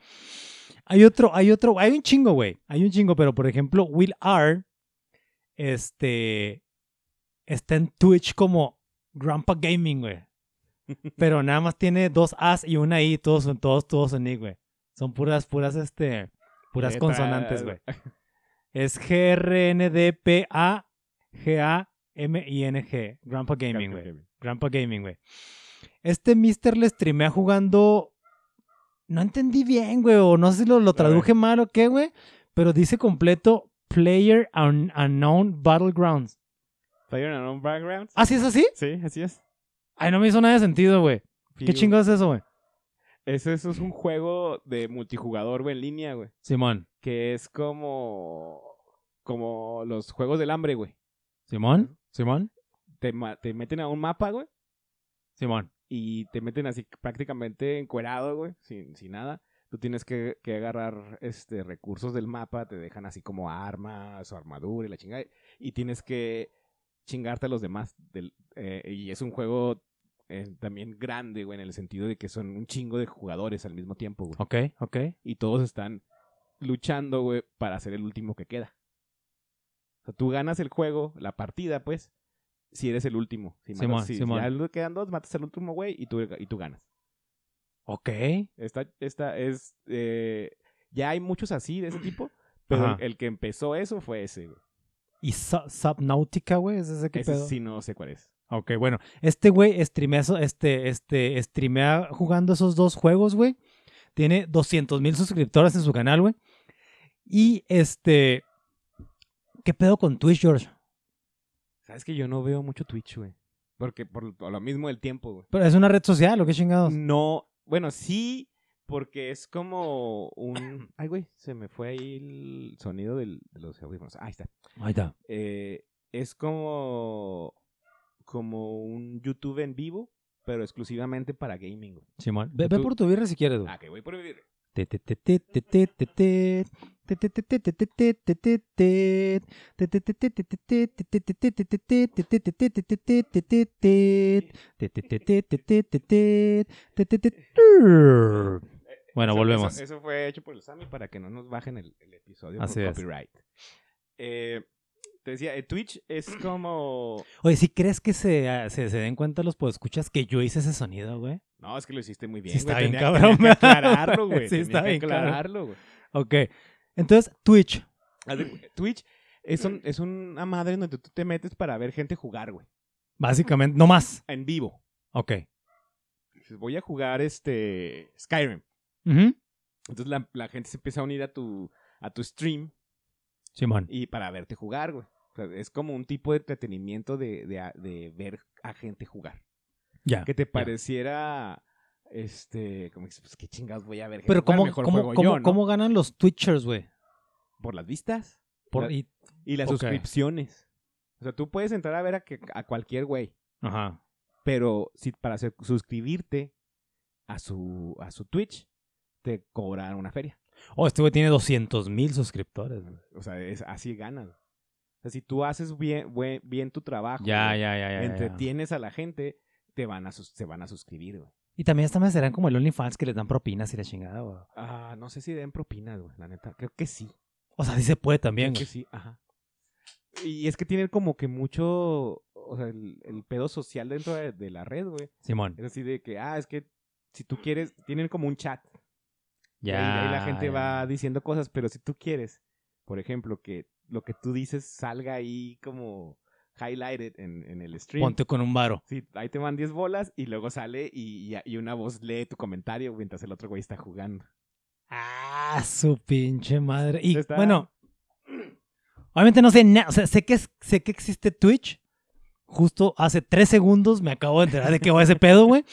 Hay otro, hay otro, hay un chingo, güey. Hay un chingo, pero por ejemplo, Will R. Este. Está en Twitch como Grandpa Gaming, güey. *laughs* Pero nada más tiene dos As y una I, todos son, todos, todos son I, güey. Son puras, puras, este. Puras consonantes, güey. Es G-R-N-D-P-A-G-A-M-I-N-G. Grandpa Gaming, güey. Grandpa Gaming, güey. Este mister le streamea jugando. No entendí bien, güey, o no sé si lo, lo traduje mal o qué, güey. Pero dice completo Player Un- Unknown Battlegrounds. Player Unknown Backgrounds. ¿Ah, sí es así? Sí, así es. Ay, no me hizo nada de sentido, güey. ¿Qué Sí, chingados es eso, güey? Eso, eso es un juego de multijugador, güey, en línea, güey. Simón. Que es como. Como los juegos del hambre, güey. Simón. Simón. Te, te meten a un mapa, güey. Simón. y te meten así prácticamente encuerado, güey, sin, sin nada. Tú tienes que, que agarrar este recursos del mapa, te dejan así como armas o armadura y la chingada. Y tienes que chingarte a los demás. Del, eh, y es un juego eh, también grande, güey, en el sentido de que son un chingo de jugadores al mismo tiempo, güey. Ok, ok. Y todos están luchando, güey, para ser el último que queda. O sea, tú ganas el juego, la partida, pues, si eres el último. Si, matas- Simón, si- si Simón. ya le quedan dos, matas al último, güey, y tú, y tú ganas. Ok. Esta, esta es. eh, ya hay muchos así de ese tipo, *clears throat* pero el, el que empezó eso fue ese, güey. ¿Y Su- Subnautica, güey? ¿Es ese pedo? sí no sé cuál es. Ok, bueno. Este güey streamea, este, este, streamea jugando esos dos juegos, güey. Tiene 200 mil suscriptores en su canal, güey. Y este... ¿Qué pedo con Twitch, George? Sabes que yo no veo mucho Twitch, güey. Porque por lo- mismo del tiempo, güey. ¿Pero es una red social o qué chingados? No, bueno, sí, porque es como un. Ay, güey, se me fue ahí el sonido del- de los audífonos. Ahí está. Ahí está. Eh, es como. Como un YouTube en vivo, pero exclusivamente para gaming, güey. Simón. Ve, por tu birra si quieres, güey. Ah, que voy por vivir. Te, bueno, volvemos. Eso, eso, fue hecho por el Sami para que no nos bajen el, el episodio Así por copyright. Es. Eh, te decía, eh, Twitch es *clears throat* como. Oye, ¿sí crees que se, ah, se, se den cuenta los podescuchas que yo hice ese sonido, güey? No, es que lo hiciste muy bien. Sí, está güey. bien Tenía- cabrón, tenía que aclararlo, *laughs* güey. Sí, Tenía está que bien cabrón. aclararlo, güey. Ok. Entonces, Twitch. Haz de- Twitch es, un- es una madre donde tú te metes para ver gente jugar, güey. Básicamente, no más. En vivo. Ok. Dices, voy a jugar este Skyrim. Ujú. Entonces la, la gente se empieza a unir a tu, a tu stream Simón. y para verte jugar, güey. O sea, es como un tipo de entretenimiento de, de, ver a gente jugar. Ya. Que te pareciera, este, como dices, pues qué chingados voy a ver. Pero jugar, ¿cómo, mejor cómo, juego cómo, yo, ¿no? cómo ganan los Twitchers, güey? Por las vistas Por- La- y- y las suscripciones. O sea, tú puedes entrar a ver a, que, a cualquier güey, Ajá. pero si para suscribirte a su, a su Twitch, te cobran una feria. Oh, este güey tiene 200 mil suscriptores. güey. O sea, es, así ganas. O sea, si tú haces bien, buen- bien tu trabajo, Ya, güey, ya, ya, ya, ya. entretienes a la gente, te van a, sus- se van a suscribir, güey. Y también esta vez serán como el OnlyFans que les dan propinas y la chingada, güey. Ah, no sé si den propinas, güey, la neta. Creo que sí. O sea, sí se puede también, Creo que sí, ajá. Y es que tienen como que mucho, o sea, el, el pedo social dentro de, de la red, güey. Simón. Es así de que, ah, es que si tú quieres, tienen como un chat. Y ahí- Ya. ahí la gente ya. va diciendo cosas, pero si tú quieres, por ejemplo, que lo que tú dices salga ahí como highlighted en, en el stream. Ponte con un varo. Sí, ahí te van 10 bolas y luego sale y, y- y una voz lee tu comentario mientras el otro güey está jugando. Ah, su pinche madre. Y Está- bueno, obviamente no sé nada. O sea, sé que, sé que existe Twitch. Justo hace tres segundos me acabo de enterar de que va ese pedo, güey.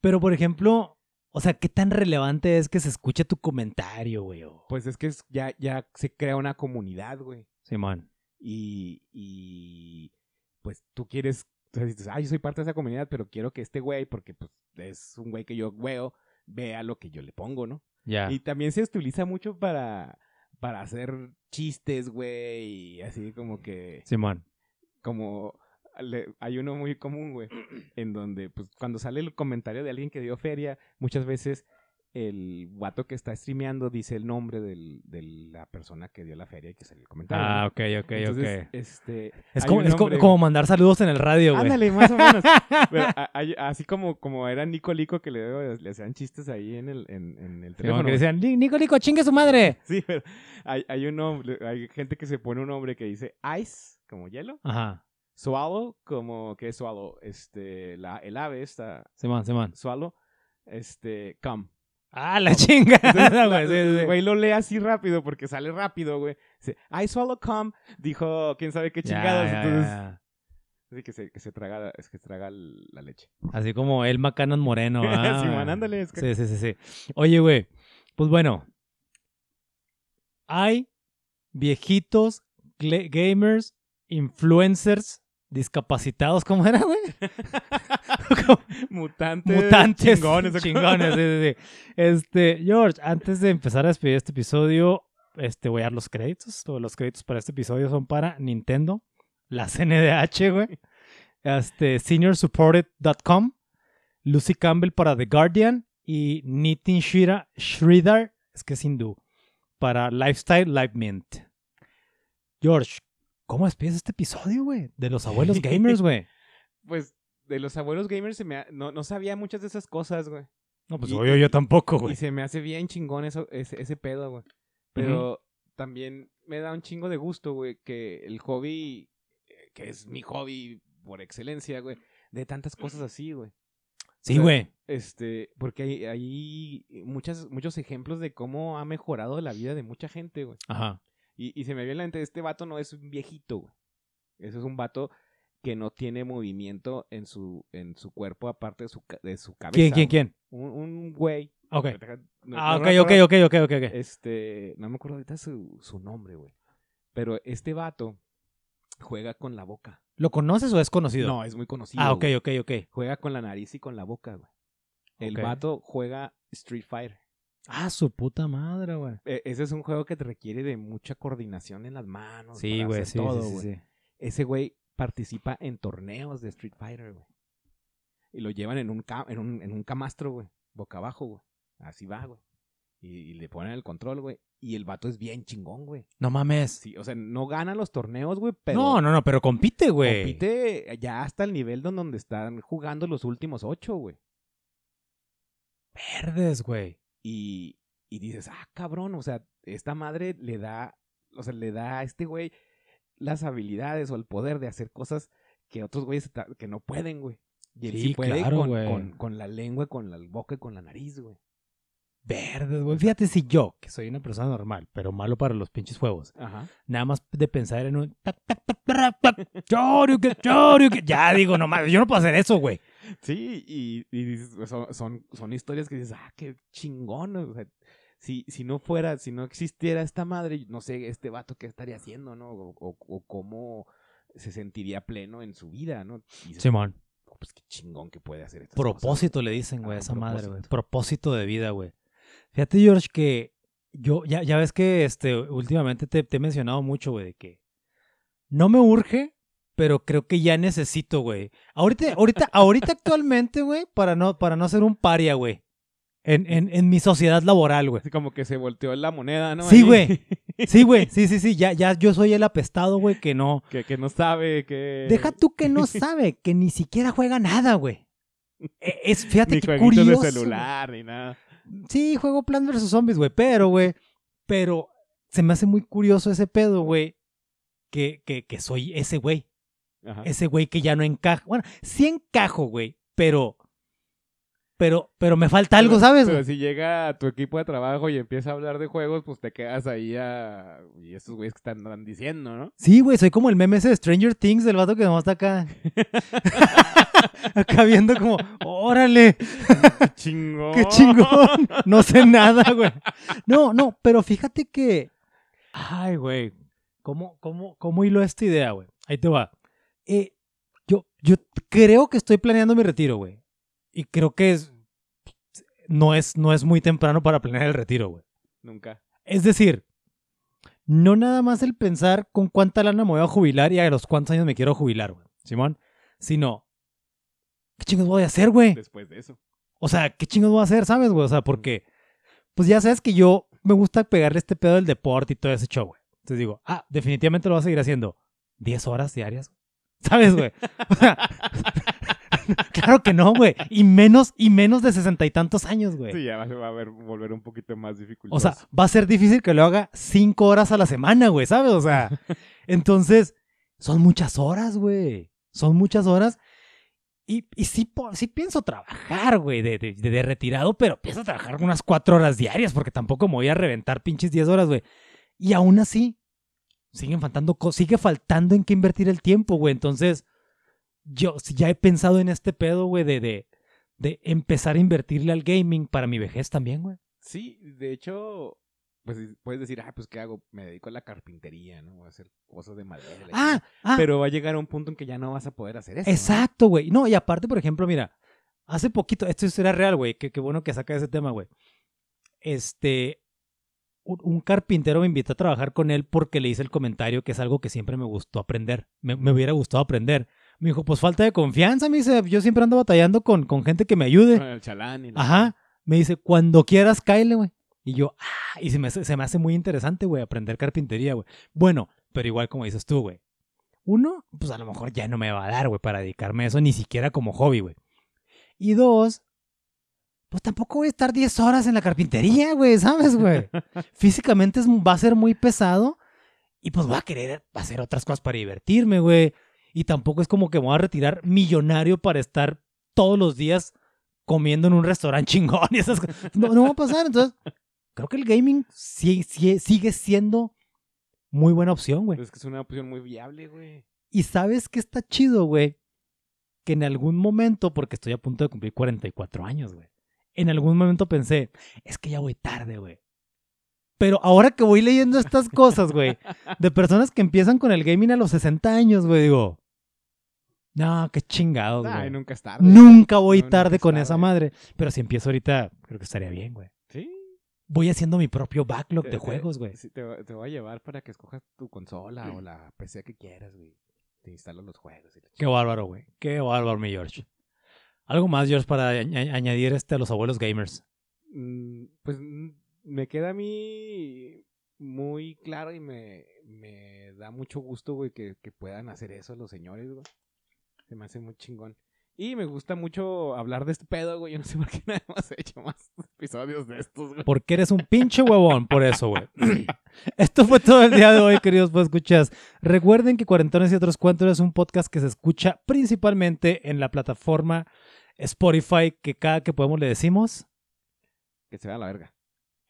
Pero, por ejemplo, o sea, ¿qué tan relevante es que se escuche tu comentario, güey? Pues es que es- ya, ya se crea una comunidad, güey. Simón. Y, y pues tú quieres, o sea, dices, ah, yo soy parte de esa comunidad, pero quiero que este güey, porque pues es un güey que yo veo, vea lo que yo le pongo, ¿no? Ya. Y también se utiliza mucho para, para hacer chistes, güey, y así como que, Simón. como, le- hay uno muy común, güey, en donde, pues, cuando sale el comentario de alguien que dio feria, muchas veces el guato que está streameando dice el nombre del, de la persona que dio la feria y que salió el comentario. Ah, ok, ok, Entonces, ok. este... Es, como, es hombre- como mandar saludos en el radio, güey. Ándale, más o menos. *laughs* Pero a- hay- así como, como era Nico Lico que le, le hacían chistes ahí en el, en, en el teléfono. que decían, "Ni- Nico, Nico, chingue su madre. *laughs* Sí, pero hay, hay un nombre, hay gente que se pone un nombre que dice ice, como hielo, Ajá. Swallow, como que es swallow, este, la, el ave esta, Simón, Simón. swallow, este, come. Ah, la chinga. Entonces, *laughs* la- güey, sí, sí. lo lee así rápido porque sale rápido, güey. Dice, I swallow come, dijo quién sabe qué Ya, chingados, ya, entonces, ya. así que se, que se traga, es que se traga la leche. Así como el Macanon Moreno. *laughs* ah. Ándale, es que- Sí, sí, sí, sí. Oye, güey. Pues bueno. Hay viejitos, gamers, influencers, discapacitados. ¿Cómo era, güey? *laughs* Mutantes. Mutantes. Chingones. Chingones, sí, sí, sí. Este, George, antes de empezar a despedir este episodio, este, voy a dar los créditos. Todos los créditos para este episodio son para Nintendo, la CNDH, güey. Este, seniorsupported.com, Lucy Campbell para The Guardian y Nitin Shira, Shridhar, es que es hindú, para Lifestyle Live Mint. George, ¿cómo despides este episodio, güey? De los abuelos *laughs* gamers, güey. Pues de los abuelos gamers se me ha- no, no sabía muchas de esas cosas, güey. No, pues Y- obvio yo tampoco, Y güey. se me hace bien chingón eso, ese, ese pedo, güey. Pero también me da un chingo de gusto, güey, que el hobby, que es mi hobby por excelencia, güey, de tantas cosas así, güey. Sí, o sea, güey. Este, porque hay, hay muchas, muchos ejemplos de cómo ha mejorado la vida de mucha gente, güey. Ajá. Y, y se me viene la mente, este vato no es un viejito, güey. Ese es un vato que no tiene movimiento en su, en su cuerpo aparte de su, de su cabeza. ¿Quién, quién, quién? Un, un güey. Ok. No- Ah, no ok, ok, acuerdo- ok, ok, ok, ok. Este, no me acuerdo ahorita su, su nombre, güey. Pero este vato juega con la boca. ¿Lo conoces o es conocido? No, es muy conocido. Ah, ok, güey. ok, ok. Juega con la nariz y con la boca, güey. El Ok. vato juega Street Fighter. Ah, su puta madre, güey. E- ese es un juego que te requiere de mucha coordinación en las manos. Sí, güey, sí, todo, sí, sí. Ese güey participa en torneos de Street Fighter, güey. Y lo llevan en un, en un, en un camastro, güey. Boca abajo, güey. Así va, güey. Y, y le ponen el control, güey. Y el vato es bien chingón, güey. No mames. Sí, o sea, no gana los torneos, güey, pero no, no, no, pero compite, güey. compite ya hasta el nivel don- donde están jugando los últimos ocho, güey. Verdes, güey. Y, y dices, ah, cabrón, o sea, esta madre le da, o sea, le da a este güey las habilidades o el poder de hacer cosas que otros güeyes que no pueden, güey. Y él sí, Sí, puede claro, con, güey. con, con la lengua, con la boca y con la nariz, güey. Verdes, güey. Fíjate si yo, que soy una persona normal, pero malo para los pinches juegos, Ajá. nada más de pensar en un... Ya digo, no mames, yo no puedo hacer eso, güey. Sí, y, pues, son, son, son historias que dices, ah, qué chingón. O sea, si, si no fuera, si no existiera esta madre, no sé, este vato qué estaría haciendo, ¿no? O, o- o cómo se sentiría pleno en su vida, ¿no? Dices, Simón. "Oh, pues qué chingón que puede hacer cosas". Propósito le dicen, güey, a esa madre, güey. propósito. Propósito de vida, güey. Fíjate, George, que yo, ya, ya ves que este, últimamente te, te he mencionado mucho, güey, de que no me urge, pero creo que ya necesito, güey. Ahorita, ahorita, *laughs* ahorita actualmente, güey, para no, para no ser un paria, güey. en, en, en mi sociedad laboral, güey. Como que se volteó la moneda, ¿no? Sí, güey. *laughs* Sí, güey. Sí, sí, sí. Ya, ya yo soy el apestado, güey, que no. que, que no sabe que... Deja tú que no *laughs* sabe, que ni siquiera juega nada, güey. E- Es, fíjate Ni qué curioso. de celular, ni nada. Sí, juego Plants vs. Zombies, güey. Pero, güey. Pero se me hace muy curioso ese pedo, güey. Que, que, que soy ese güey. Ajá. Ese güey que ya no encaja. Bueno, sí encajo, güey. Pero. Pero, pero me falta algo, Pero- ¿sabes? Pero si llega a tu equipo de trabajo y empieza a hablar de juegos, pues te quedas ahí a... Y estos güeyes que están diciendo, ¿no? Sí, güey, soy como el meme ese de Stranger Things del vato que nomás está acá. *laughs* acá viendo como, órale, ¡Qué chingón! qué chingón. No sé nada, güey. No, no, pero fíjate que. Ay, güey. ¿Cómo, cómo, cómo hilo esta idea, güey? Ahí te va. Eh, yo, yo creo que estoy planeando mi retiro, güey. Y creo que es. No es, no es muy temprano para planear el retiro, güey. Nunca. Es decir, no nada más el pensar con cuánta lana me voy a jubilar y a los cuántos años me quiero jubilar, güey. Simón. Sino, ¿qué chingos voy a hacer, güey? Después de eso. O sea, ¿qué chingos voy a hacer, sabes, güey? O sea, porque, pues ya sabes que yo me gusta pegarle este pedo del deporte y todo ese show, güey. Entonces digo, ah, definitivamente lo voy a seguir haciendo. 10 horas diarias. ¿Sabes, güey? O *laughs* sea, claro que no, güey. Y menos, y menos de sesenta y tantos años, güey. Sí, ya va, a ver, volver un poquito más difícil. O sea, va a ser difícil que lo haga cinco horas a la semana, güey, ¿sabes? O sea, *laughs* entonces, son muchas horas, güey. Son muchas horas. Y, y sí, sí pienso trabajar, güey, de, de, de retirado, pero pienso trabajar unas cuatro horas diarias, porque tampoco me voy a reventar pinches 10 horas, güey. Y aún así, siguen faltando, sigue faltando en qué invertir el tiempo, güey. Entonces, yo ya he pensado en este pedo, güey, de, de, de empezar a invertirle al gaming para mi vejez también, güey. Sí, de hecho, pues puedes decir, ah, pues ¿qué hago? Me dedico a la carpintería, ¿no? A hacer cosas de madera. Ah, ah, Pero va a llegar a un punto en que ya no vas a poder hacer eso. Exacto, güey. No, y aparte, por ejemplo, mira, hace poquito, esto era real, güey, qué, qué bueno que saca ese tema, güey. Este, un, carpintero me invitó a trabajar con él porque le hice el comentario que es algo que siempre me gustó aprender, me, me hubiera gustado aprender. Me dijo, pues falta de confianza, me dice, yo siempre ando batallando con, con gente que me ayude. Con el chalán y la- Ajá. Me dice, cuando quieras, cáele, güey. Y yo, ah, y se me, se me hace muy interesante, güey, aprender carpintería, güey. Bueno, pero igual como dices tú, güey. Uno, pues a lo mejor ya no me va a dar, güey, para dedicarme a eso, ni siquiera como hobby, güey. Y dos, pues tampoco voy a estar 10 horas en la carpintería, güey, ¿sabes, güey? *laughs* Físicamente es, va a ser muy pesado y pues voy a querer hacer otras cosas para divertirme, güey. Y tampoco es como que me voy a retirar millonario para estar todos los días comiendo en un restaurante *laughs* chingón y esas cosas. No, no va a pasar. Entonces, creo que el gaming sí- sigue siendo muy buena opción, güey. Es que es una opción muy viable, güey. Y sabes que está chido, güey. Que en algún momento, porque estoy a punto de cumplir 44 años, güey. En algún momento pensé, es que ya voy tarde, güey. Pero ahora que voy leyendo estas cosas, güey, de personas que empiezan con el gaming a los 60 años, güey, digo, no, qué chingados, güey. nunca es tarde. Nunca voy No, tarde con tarde. esa madre. Pero si empiezo ahorita, creo que estaría bien, güey. Sí. Voy haciendo mi propio backlog Te- de te- juegos, güey. sí, te, te voy a llevar para que escojas tu consola o la PC que quieras, güey. Te instalo los juegos. y Qué bárbaro, güey. Qué bárbaro, mi George. Algo más, George, para añ- añadir este a los abuelos gamers. Mm, pues me queda a mí muy claro y me, me da mucho gusto, güey, que, que puedan hacer eso los señores, güey. Se me hace muy chingón. Y me gusta mucho hablar de este pedo, güey. Yo no sé por qué *laughs* no hemos hecho más episodios de estos, güey. Porque eres un pinche huevón, por eso, güey. *laughs* *clears throat* Esto fue todo el día de hoy, queridos pues escuchas. Recuerden que Cuarentones y otros cuentos es un podcast que se escucha principalmente en la plataforma Spotify, que cada que podemos le decimos, Que se vea la verga.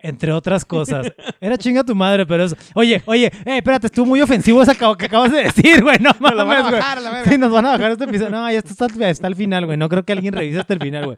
Entre otras cosas. *laughs* Era chinga tu madre, pero eso. Oye, oye, eh, espérate, estuvo muy ofensivo eso que acabas de decir, güey. No *laughs* Me lo van a mames, güey. bajar verga. Sí, nos van a bajar este episodio. No, ya está, está al final, güey. No creo que alguien revise hasta el final, güey.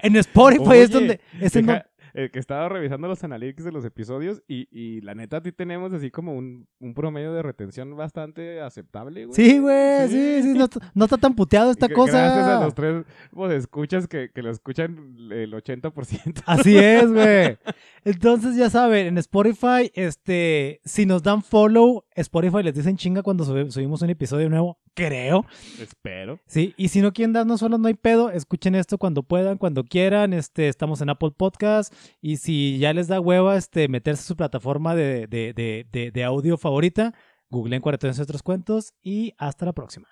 En Spotify Oye, es donde. Es en Deja- donde- eh, que estaba revisando los analytics de los episodios y, y la neta, a ti tenemos así como un, un promedio de retención bastante aceptable, güey. Sí, güey, sí, sí, no, no está tan puteado esta cosa. Gracias a los tres pues, escuchas que, que lo escuchan el 80%. Así es, güey. *laughs* Entonces, ya saben, en Spotify, este, si nos dan follow, Spotify les dicen chinga cuando sub- subimos un episodio nuevo, creo. Espero. Sí, y si no quieren darnos follow, no hay pedo, escuchen esto cuando puedan, cuando quieran, este, estamos en Apple Podcast, y si ya les da hueva, este, meterse a su plataforma de, de, de, de, audio favorita, googleen 43 otros cuentos, y hasta la próxima.